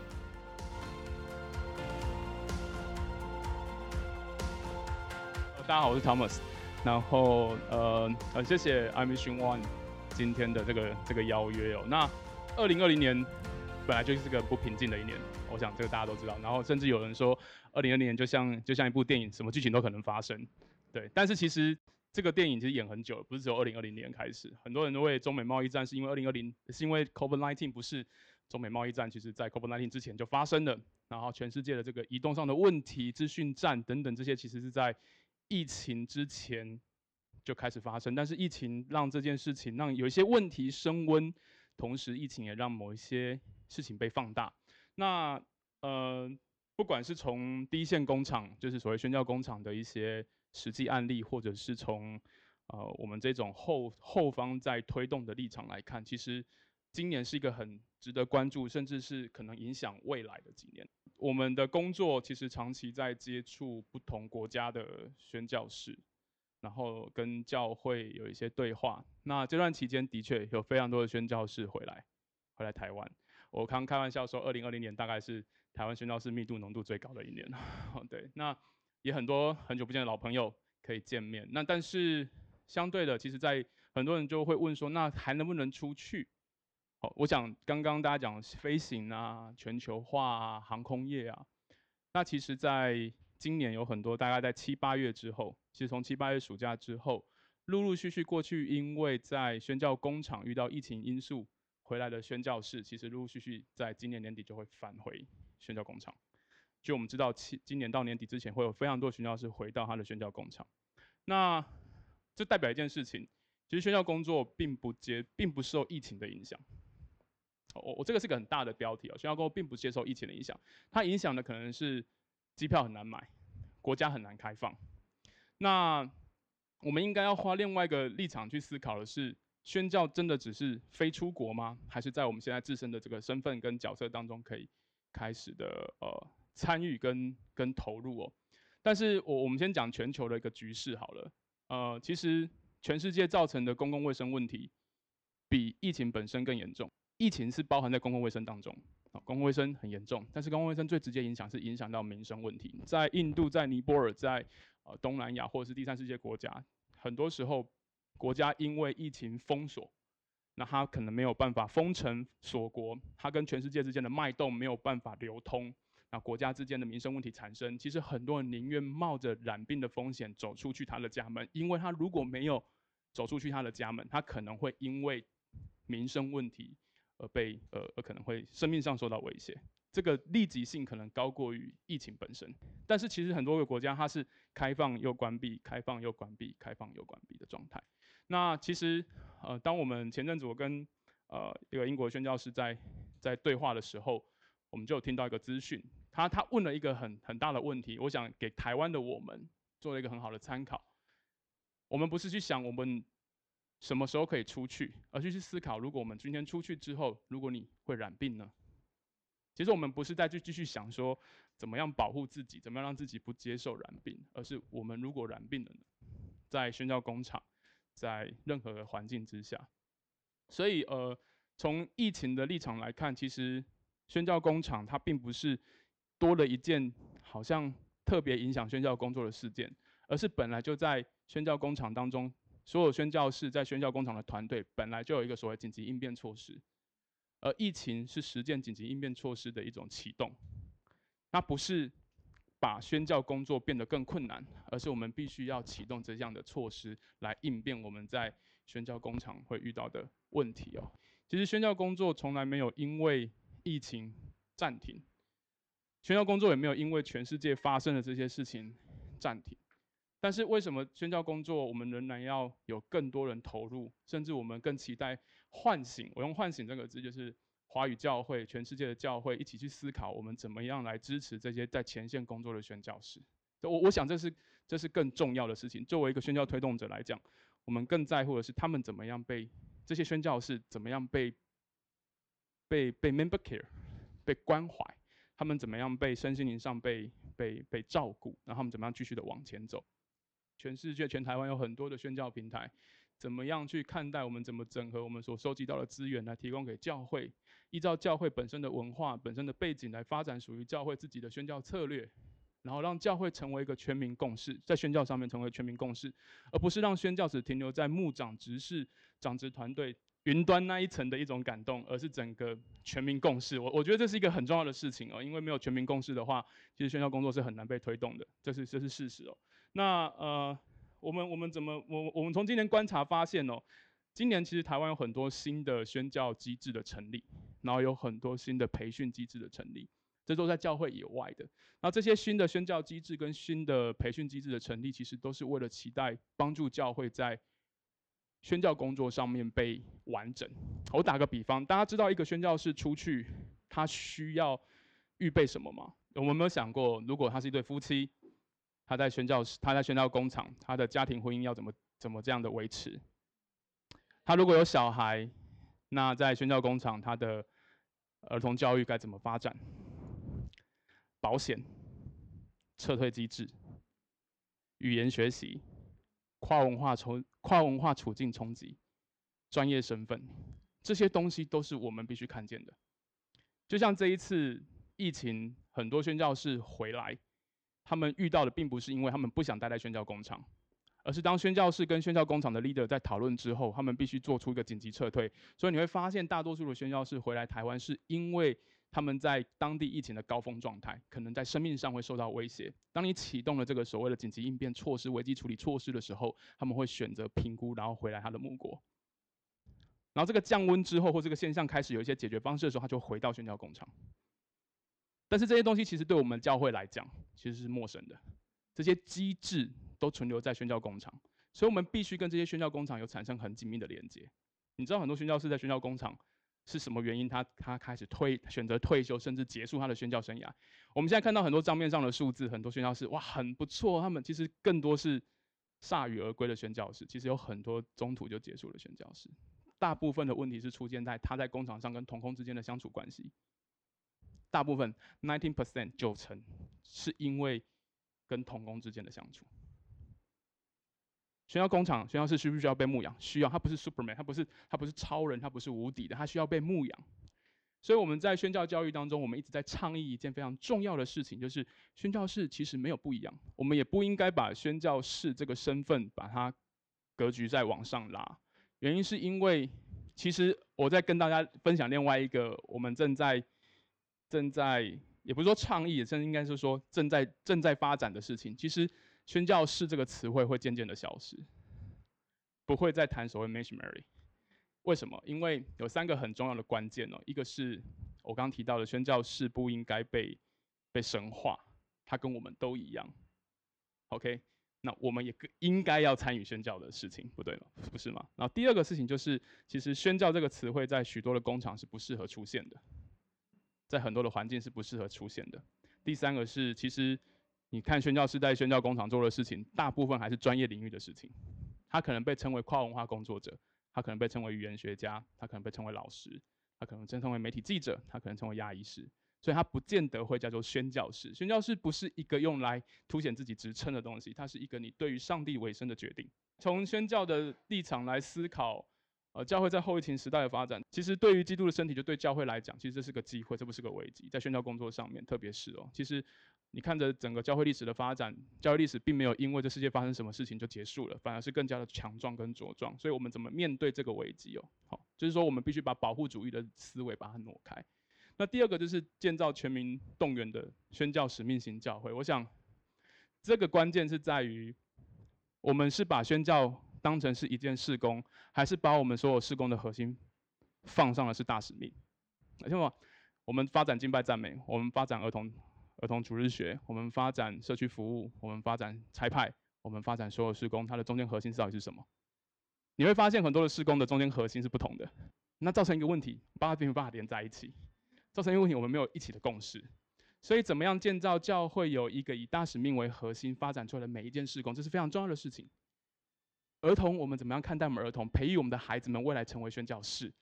大家好，我是 Thomas。然后呃呃，谢谢 I Mission One 今天的这个这个邀约哦。那二零二零年本来就是个不平静的一年，我想这个大家都知道。然后甚至有人说，二零二零年就像就像一部电影，什么剧情都可能发生。对，但是其实这个电影其实演很久了，不是只有二零二零年开始。很多人都为中美贸易战是因为二零二零是因为 COVID-19 不是中美贸易战，其实在 COVID-19 之前就发生了。然后全世界的这个移动上的问题、资讯战等等这些，其实是在疫情之前就开始发生，但是疫情让这件事情让有一些问题升温，同时疫情也让某一些事情被放大。那呃，不管是从第一线工厂，就是所谓宣教工厂的一些实际案例，或者是从呃我们这种后后方在推动的立场来看，其实今年是一个很值得关注，甚至是可能影响未来的几年。我们的工作其实长期在接触不同国家的宣教士，然后跟教会有一些对话。那这段期间的确有非常多的宣教士回来，回来台湾。我刚开玩笑说，二零二零年大概是台湾宣教士密度浓度最高的一年。对，那也很多很久不见的老朋友可以见面。那但是相对的，其实在很多人就会问说，那还能不能出去？好，我想刚刚大家讲飞行啊、全球化啊、航空业啊，那其实在今年有很多大概在七八月之后，其实从七八月暑假之后，陆陆续续过去，因为在宣教工厂遇到疫情因素回来的宣教士，其实陆陆续续在今年年底就会返回宣教工厂。就我们知道，七今年到年底之前会有非常多宣教士回到他的宣教工厂。那这代表一件事情，其实宣教工作并不接，并不受疫情的影响。我我这个是个很大的标题哦，宣教工作并不接受疫情的影响，它影响的可能是机票很难买，国家很难开放。那我们应该要花另外一个立场去思考的是，宣教真的只是非出国吗？还是在我们现在自身的这个身份跟角色当中可以开始的呃参与跟跟投入哦？但是我我们先讲全球的一个局势好了，呃，其实全世界造成的公共卫生问题比疫情本身更严重。疫情是包含在公共卫生当中，啊，公共卫生很严重，但是公共卫生最直接影响是影响到民生问题。在印度、在尼泊尔、在呃东南亚或者是第三世界国家，很多时候国家因为疫情封锁，那它可能没有办法封城锁国，它跟全世界之间的脉动没有办法流通，那国家之间的民生问题产生，其实很多人宁愿冒着染病的风险走出去他的家门，因为他如果没有走出去他的家门，他可能会因为民生问题。而被呃而可能会生命上受到威胁，这个立即性可能高过于疫情本身。但是其实很多个国家它是开放又关闭，开放又关闭，开放又关闭的状态。那其实呃，当我们前阵子我跟呃一个英国宣教师在在对话的时候，我们就有听到一个资讯，他他问了一个很很大的问题，我想给台湾的我们做了一个很好的参考。我们不是去想我们。什么时候可以出去？而是去思考，如果我们今天出去之后，如果你会染病呢？其实我们不是在去继续想说怎么样保护自己，怎么样让自己不接受染病，而是我们如果染病了呢？在宣教工厂，在任何的环境之下，所以呃，从疫情的立场来看，其实宣教工厂它并不是多了一件好像特别影响宣教工作的事件，而是本来就在宣教工厂当中，所有宣教士在宣教工厂的团队本来就有一个所谓紧急应变措施，而疫情是实践紧急应变措施的一种启动，那不是把宣教工作变得更困难，而是我们必须要启动这样的措施来应变我们在宣教工厂会遇到的问题哦。其实宣教工作从来没有因为疫情暂停，宣教工作也没有因为全世界发生的这些事情暂停。但是为什么宣教工作我们仍然要有更多人投入，甚至我们更期待唤醒？我用“唤醒”这个字，就是华语教会、全世界的教会一起去思考，我们怎么样来支持这些在前线工作的宣教士。我我想这是这是更重要的事情。作为一个宣教推动者来讲，我们更在乎的是他们怎么样被。这些宣教士怎么样被被被 member care 被关怀？他们怎么样被身心灵上被被被照顾？然后他们怎么样继续的往前走？全世界全台湾有很多的宣教平台，怎么样去看待我们？怎么整合我们所收集到的资源来提供给教会？依照教会本身的文化、本身的背景来发展属于教会自己的宣教策略，然后让教会成为一个全民共识，在宣教上面成为全民共识，而不是让宣教只停留在牧长执事。长职团队云端那一层的一种感动，而是整个全民共识。我我觉得这是一个很重要的事情哦，因为没有全民共识的话，其实宣教工作是很难被推动的，这是这是事实哦。那呃，我们我们怎么我我们从今年观察发现哦，今年其实台湾有很多新的宣教机制的成立，然后有很多新的培训机制的成立，这都在教会以外的。那这些新的宣教机制跟新的培训机制的成立，其实都是为了期待帮助教会在。宣教工作上面被完整。我打个比方，大家知道一个宣教士出去，他需要预备什么吗？我们有没有想过，如果他是一对夫妻，他在宣教他在宣教工厂，他的家庭婚姻要怎么怎么这样的维持？他如果有小孩，那在宣教工厂，他的儿童教育该怎么发展？保险、撤退机制、语言学习。跨文化冲跨文化处境冲击，专业身份，这些东西都是我们必须看见的。就像这一次疫情，很多宣教士回来，他们遇到的并不是因为他们不想待在宣教工厂，而是当宣教士跟宣教工厂的 leader 在讨论之后，他们必须做出一个紧急撤退。所以你会发现，大多数的宣教士回来台湾，是因为。他们在当地疫情的高峰状态，可能在生命上会受到威胁。当你启动了这个所谓的紧急应变措施、危机处理措施的时候，他们会选择评估，然后回来他的母国。然后这个降温之后，或这个现象开始有一些解决方式的时候，他就回到宣教工厂。但是这些东西其实对我们教会来讲，其实是陌生的。这些机制都存留在宣教工厂，所以我们必须跟这些宣教工厂有产生很紧密的连接。你知道很多宣教士在宣教工厂。是什么原因？他他开始退选择退休，甚至结束他的宣教生涯。我们现在看到很多账面上的数字，很多宣教士哇很不错，他们其实更多是铩羽而归的宣教士。其实有很多中途就结束了宣教士。大部分的问题是出现在他在工厂上跟同工之间的相处关系。大部分 nineteen percent 九成是因为跟同工之间的相处。宣教工厂、宣教士需不需要被牧养？需要。他不是 Superman，他不是他不是超人，他不是无敌的，他需要被牧养。所以我们在宣教教育当中，我们一直在倡议一件非常重要的事情，就是宣教士其实没有不一样。我们也不应该把宣教士这个身份把它格局再往上拉。原因是因为，其实我在跟大家分享另外一个我们正在正在也不是说倡议，也正应该是说正在正在发展的事情。其实。宣教士这个词汇会渐渐的消失，不会再谈所谓 missionary。为什么？因为有三个很重要的关键哦。一个是我刚提到的，宣教士不应该被被神化，他跟我们都一样。OK，那我们也应该要参与宣教的事情，不对吗？不是吗？然后第二个事情就是，其实宣教这个词汇在许多的工厂是不适合出现的，在很多的环境是不适合出现的。第三个是，其实。你看宣教师在宣教工厂做的事情，大部分还是专业领域的事情。他可能被称为跨文化工作者，他可能被称为语言学家，他可能被称为老师，他可能真称为媒体记者，他可能称为牙医师。所以，他不见得会叫做宣教士。宣教士不是一个用来凸显自己职称的东西，它是一个你对于上帝委身的决定。从宣教的立场来思考，呃，教会在后疫情时代的发展，其实对于基督的身体，就对教会来讲，其实这是个机会，这不是个危机。在宣教工作上面，特别是哦，其实。你看着整个教会历史的发展，教会历史并没有因为这世界发生什么事情就结束了，反而是更加的强壮跟茁壮。所以，我们怎么面对这个危机哦？好，就是说我们必须把保护主义的思维把它挪开。那第二个就是建造全民动员的宣教使命型教会。我想，这个关键是在于，我们是把宣教当成是一件事工，还是把我们所有事工的核心放上的是大使命？听懂吗？我们发展敬拜赞美，我们发展儿童。儿童主日学，我们发展社区服务，我们发展差派，我们发展所有施工，它的中间核心到底是什么？你会发现很多的施工的中间核心是不同的，那造成一个问题，把它并没有办法连在一起，造成一个问题，我们没有一起的共识。所以，怎么样建造教会有一个以大使命为核心发展出来的每一件事工，这是非常重要的事情。儿童，我们怎么样看待我们儿童，培育我们的孩子们未来成为宣教士？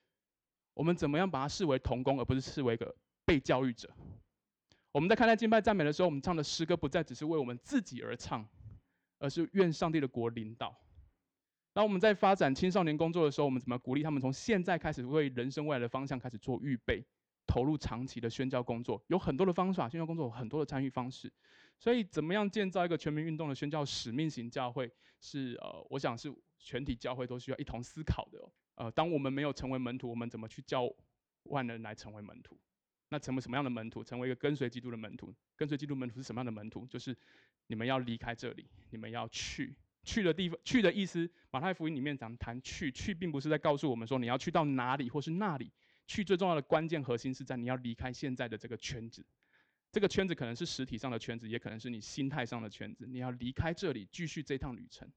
我们怎么样把它视为童工，而不是视为一个被教育者？我们在看待敬拜赞美的时候，我们唱的诗歌不再只是为我们自己而唱，而是愿上帝的国领导。那我们在发展青少年工作的时候，我们怎么鼓励他们从现在开始为人生未来的方向开始做预备，投入长期的宣教工作？有很多的方法，宣教工作有很多的参与方式。所以，怎么样建造一个全民运动的宣教使命型教会，是呃，我想是全体教会都需要一同思考的。呃，当我们没有成为门徒，我们怎么去教万人来成为门徒？那成为什么样的门徒？成为一个跟随基督的门徒。跟随基督门徒是什么样的门徒？就是你们要离开这里，你们要去去的地方。去的意思，马太福音里面讲谈去，去并不是在告诉我们说你要去到哪里或是那里。去最重要的关键核心是在你要离开现在的这个圈子。这个圈子可能是实体上的圈子，也可能是你心态上的圈子。你要离开这里，继续这趟旅程。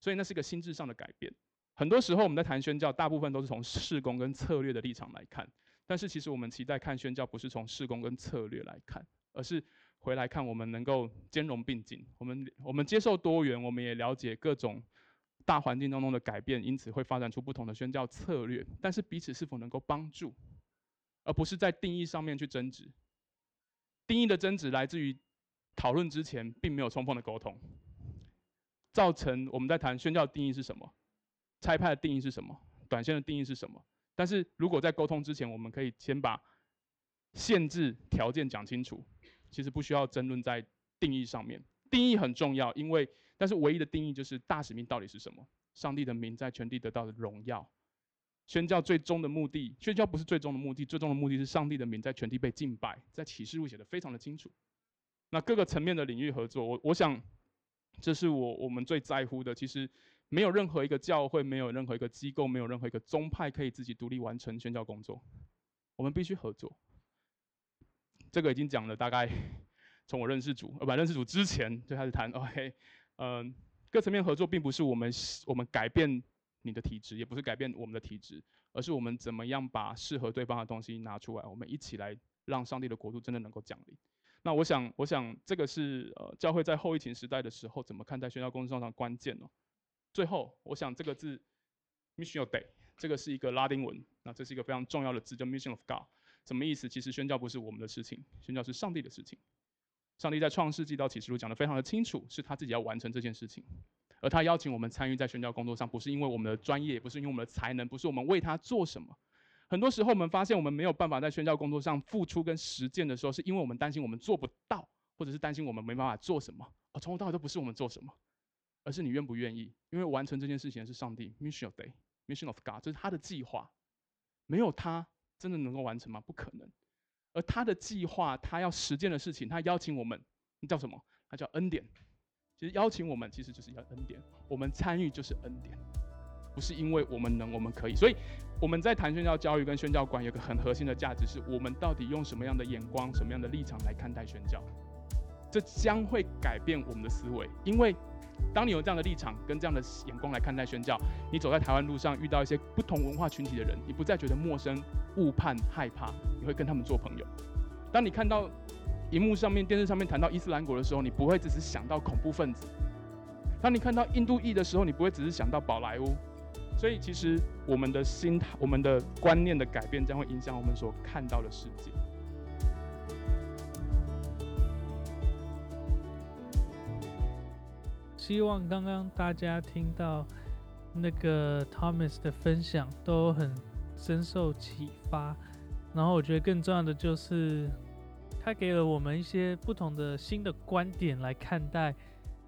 所以那是一个心智上的改变。很多时候我们在谈宣教，大部分都是从事工跟策略的立场来看。但是其实我们期待看宣教，不是从事工跟策略来看，而是回来看我们能够兼容并进。我们我们接受多元，我们也了解各种大环境当中的改变，因此会发展出不同的宣教策略。但是彼此是否能够帮助，而不是在定义上面去争执。定义的争执来自于讨论之前并没有充分的沟通，造成我们在谈宣教定义是什么，拆派的定义是什么，短线的定义是什么。但是如果在沟通之前，我们可以先把限制条件讲清楚，其实不需要争论在定义上面。定义很重要，因为但是唯一的定义就是大使命到底是什么？上帝的名在全地得到的荣耀，宣教最终的目的，宣教不是最终的目的，最终的目的是上帝的名在全地被敬拜，在启示录写的非常的清楚。那各个层面的领域合作，我我想这是我我们最在乎的。其实。没有任何一个教会，没有任何一个机构，没有任何一个宗派可以自己独立完成宣教工作。我们必须合作。这个已经讲了，大概从我认识主，呃，不，认识主之前就开始谈。OK，嗯，各层面合作并不是我们我们改变你的体质，也不是改变我们的体质，而是我们怎么样把适合对方的东西拿出来，我们一起来让上帝的国度真的能够降临。那我想，我想这个是呃教会在后疫情时代的时候怎么看待宣教工作上的关键哦。最后，我想这个字 mission of day，这个是一个拉丁文，那这是一个非常重要的字，叫 mission of God，什么意思？其实宣教不是我们的事情，宣教是上帝的事情。上帝在创世纪到启示录讲的非常的清楚，是他自己要完成这件事情，而他邀请我们参与在宣教工作上，不是因为我们的专业，也不是因为我们的才能，不是我们为他做什么。很多时候，我们发现我们没有办法在宣教工作上付出跟实践的时候，是因为我们担心我们做不到，或者是担心我们没办法做什么。而从头到尾都不是我们做什么。而是你愿不愿意？因为完成这件事情是上帝 mission of day mission of God，这是他的计划，没有他真的能够完成吗？不可能。而他的计划，他要实践的事情，他邀请我们，那叫什么？他叫恩典。其实邀请我们，其实就是要恩典。我们参与就是恩典，不是因为我们能，我们可以。所以我们在谈宣教教育跟宣教观，有个很核心的价值，是我们到底用什么样的眼光、什么样的立场来看待宣教？这将会改变我们的思维，因为。当你有这样的立场跟这样的眼光来看待宣教，你走在台湾路上遇到一些不同文化群体的人，你不再觉得陌生、误判、害怕，你会跟他们做朋友。当你看到荧幕上面、电视上面谈到伊斯兰国的时候，你不会只是想到恐怖分子；当你看到印度裔的时候，你不会只是想到宝莱坞。所以，其实我们的心态、我们的观念的改变，将会影响我们所看到的世界。希望刚刚大家听到那个 Thomas 的分享都很深受启发，然后我觉得更重要的就是，他他给了我们一些不同的新的观点来看待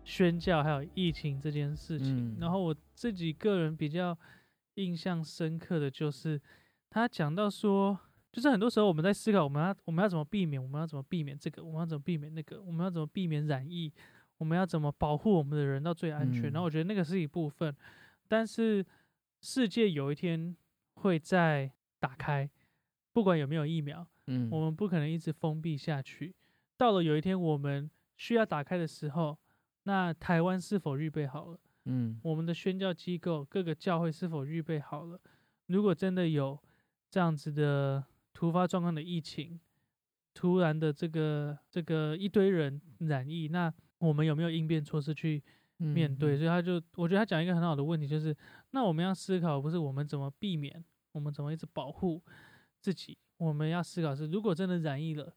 宣教还有疫情这件事情。嗯然后我自己个人比较印象深刻的就是他讲到说，就是很多时候我们在思考我们要我们要怎么避免，我们要怎么避免这个，我们要怎么避免那个，我们要怎么避免染疫，我们要怎么保护我们的人到最安全。嗯然后我觉得那个是一部分，但是世界有一天会再打开，不管有没有疫苗。嗯，我们不可能一直封闭下去。到了有一天我们需要打开的时候，那台湾是否预备好了？嗯我们的宣教机构、各个教会是否预备好了？如果真的有这样子的突发状况的疫情，突然的这个这个一堆人染疫，那我们有没有应变措施去面对？嗯所以他就我觉得他讲一个很好的问题，就是那我们要思考不是我们怎么避免，我们怎么一直保护自己，我们要思考是如果真的染疫了，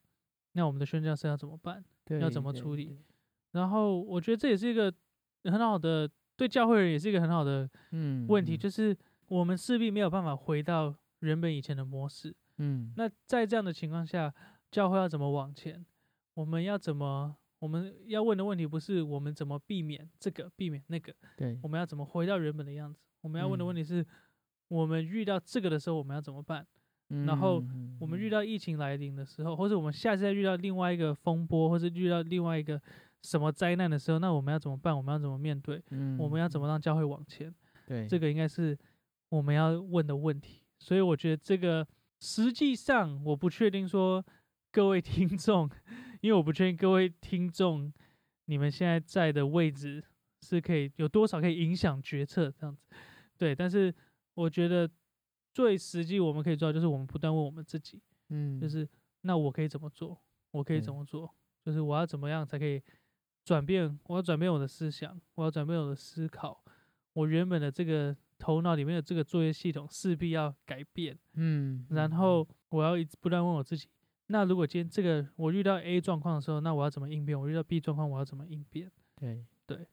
那我们的宣教士要怎么办？要怎么处理然后我觉得这也是一个很好的对教会人也是一个很好的嗯问题，嗯就是我们势必没有办法回到原本以前的模式。嗯那在这样的情况下，教会要怎么往前？我们要怎么？我们要问的问题不是我们怎么避免这个，避免那个，对我们要怎么回到原本的样子？我们要问的问嗯题是，我们遇到这个的时候，我们要怎么办？然后嗯我们遇到疫情来临的时候，或者我们下次再遇到另外一个风波，或者遇到另外一个什么灾难的时候，那我们要怎么办？我们要怎么面对？我们要怎么让教会往前？嗯对这个应该是我们要问的问题。所以我觉得这个实际上我不确定说各位听众，因为我不确定各位听众你们现在在的位置是可以有多少可以影响决策这样子。对，但是我觉得最实际我们可以做到就是我们不断问我们自己，嗯就是那我可以怎么做？我可以怎么做？就是我要怎么样才可以转变？我要转变我的思想，我要转变我的思考。我原本的这个头脑里面的这个作业系统势必要改变，嗯然后我要一直不断问我自己：那如果今天这个我遇到 A 状况的时候，那我要怎么应变？我遇到 B 状况，我要怎么应变？对对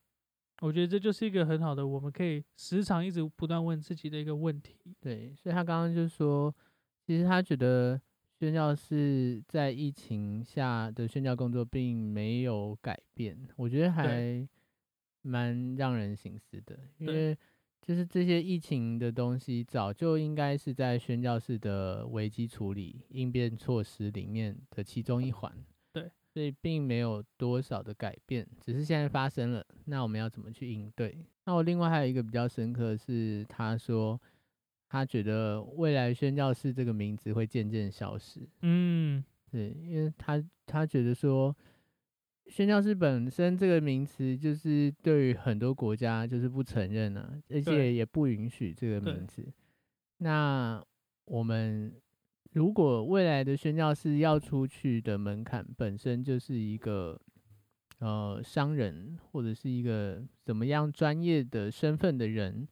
我觉得这就是一个很好的，我们可以时常一直不断问自己的一个问题。对，所以他刚刚就说，其实他觉得宣教是在疫情下的宣教工作并没有改变，我觉得还蛮让人省思的，因为就是这些疫情的东西早就应该是在宣教士的危机处理应变措施里面的其中一环。对，所以并没有多少的改变，只是现在发生了，那我们要怎么去应对？那我另外还有一个比较深刻的是，他说他觉得未来宣教士这个名字会渐渐消失。嗯，对，因为他他觉得说，宣教士本身这个名词就是对于很多国家就是不承认啊，而且也不允许这个名字。那我们如果未来的宣教士要出去的门槛本身就是一个呃商人或者是一个怎么样专业的身份的人，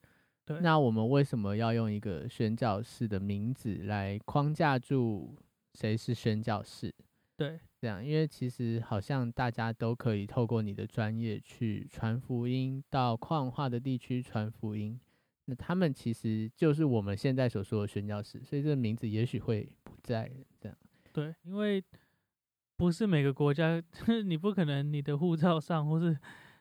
那我们为什么要用一个宣教士的名字来框架住谁是宣教士？对这样，因为其实好像大家都可以透过你的专业去传福音，到矿化的地区传福音。那他们其实就是我们现在所说的宣教士，所以这个名字也许会不在这样。对，因为不是每个国家，你不可能你的护照上或是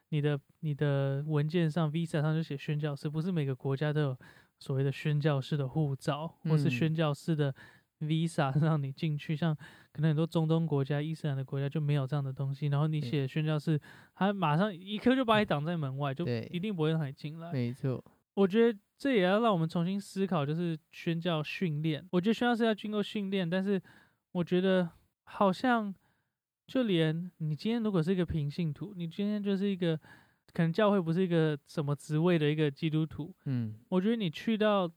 你的你的文件上 Visa 上就写宣教士，不是每个国家都有所谓的宣教士的护照，或是嗯宣教士的 Visa 让你进去。像可能很多中东国家、伊斯兰的国家就没有这样的东西，然后你对写宣教士，他马上一刻就把你挡在门外，就一定不会让你进来。没错，我觉得这也要让我们重新思考，就是宣教训练。我觉得宣教是要经过训练，但是我觉得好像就连你今天如果是一个平信徒，你今天就是一个可能教会不是一个什么职位的一个基督徒，嗯，我觉得你去到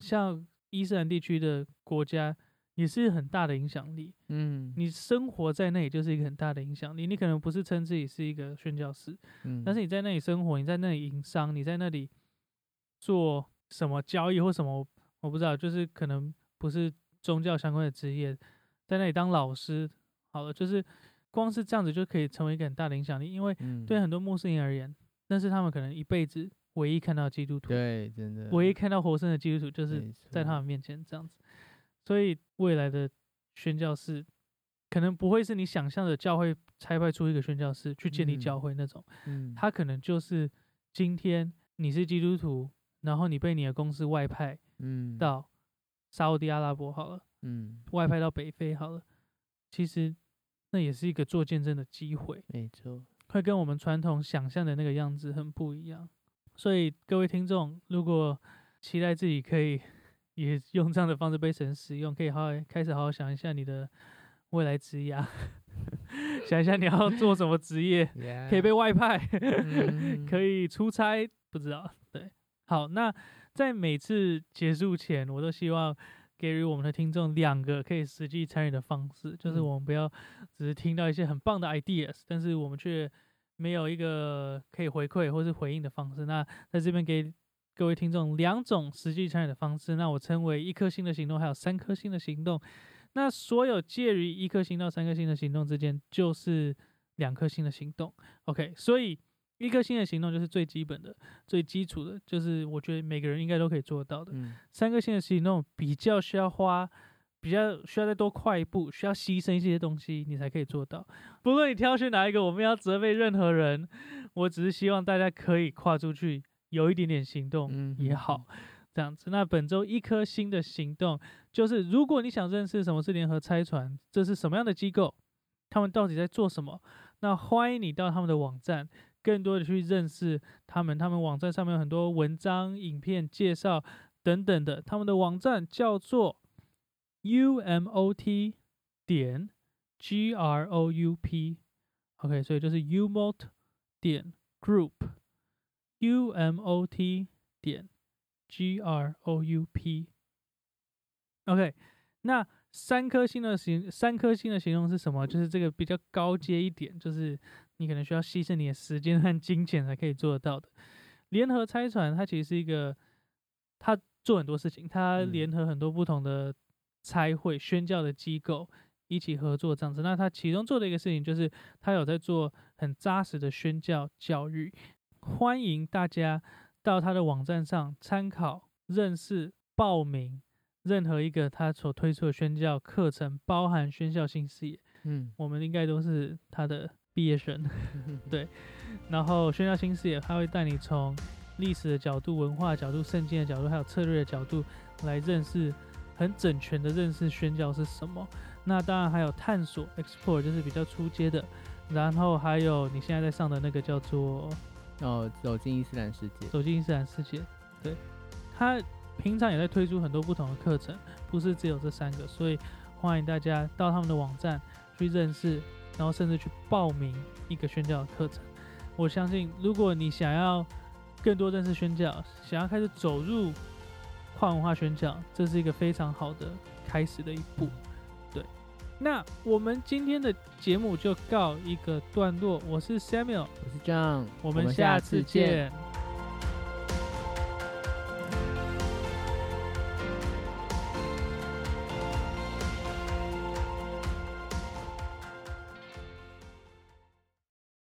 像伊斯兰地区的国家，也是很大的影响力。嗯，你生活在那里就是一个很大的影响力。你可能不是称自己是一个宣教士，嗯，但是你在那里生活，你在那里营商，你在那里做什么交易或什么，我不知道，就是可能不是宗教相关的职业，在那里当老师，好了，就是光是这样子就可以成为一个很大的影响力，因为嗯。对很多穆斯林而言，那是他们可能一辈子唯一看到基督徒，对，真的。唯一看到活生的基督徒，就是在他们面前这样子，所以未来的宣教士可能不会是你想象的教会差派出一个宣教士去建立嗯教会那种，嗯，他可能就是今天你是基督徒，然后你被你的公司外派嗯。到沙地阿拉伯好了，嗯，外派到北非好了，其实那也是一个做见证的机会，没错，会跟我们传统想象的那个样子很不一样。所以各位听众，如果期待自己可以也用这样的方式被神使用，可以好好开始好好想一下你的未来职业，想一下你要做什么职业，可以被外派，嗯 可以出差，不知道。对，好，那在每次结束前，我都希望给予我们的听众两个可以实际参与的方式，就是嗯我们不要只是听到一些很棒的 ideas，但是我们却没有一个可以回馈或是回应的方式。那在这边给各位听众两种实际参与的方式，那我称为一颗星的行动，还有三颗星的行动。那所有介于一颗星到三颗星的行动之间，就是两颗星的行动。OK，所以一颗星的行动就是最基本的、最基础的，就是我觉得每个人应该都可以做到的。嗯三颗星的行动比较需要花，比较需要再多跨一步，需要牺牲一些东西，你才可以做到。不论你挑选哪一个，我们要责备任何人，我只是希望大家可以跨出去，有一点点行动嗯也好。这样子，那本周一颗星的行动就是，如果你想认识什么是联合拆船，这是什么样的机构，他们到底在做什么，那欢迎你到他们的网站，更多的去认识他们。他们网站上面有很多文章、影片介绍等等的。他们的网站叫做 U M O T 点 G R O U P，OK，、所以就是 Umot 点 Group，U M O T 点 G R O U P。OK，那三颗星的形三颗星的形容是什么？就是这个比较高阶一点，就是你可能需要牺牲你的时间和金钱才可以做得到的。联合拆船，它其实是一个，它做很多事情，它嗯联合很多不同的差会、宣教的机构一起合作这样子。那它其中做的一个事情就是，它有在做很扎实的宣教教育，欢迎大家到他的网站上参考、认识、报名任何一个他所推出的宣教课程，包含宣教新视野，嗯我们应该都是他的毕业生。对，然后宣教新视野，他会带你从历史的角度、文化的角度、圣经的角度，还有策略的角度来认识很整全的认识宣教是什么。那当然还有探索 （explore），就是比较出阶的。然后还有你现在在上的那个叫做哦，走进伊斯兰世界，走进伊斯兰世界，对，他平常也在推出很多不同的课程，不是只有这三个，所以欢迎大家到他们的网站去认识，然后甚至去报名一个宣教的课程。我相信，如果你想要更多认识宣教，想要开始走入跨文化宣教，这是一个非常好的开始的一步。对，那我们今天的节目就告一个段落。我是 Samuel，我是 John，我们下次见。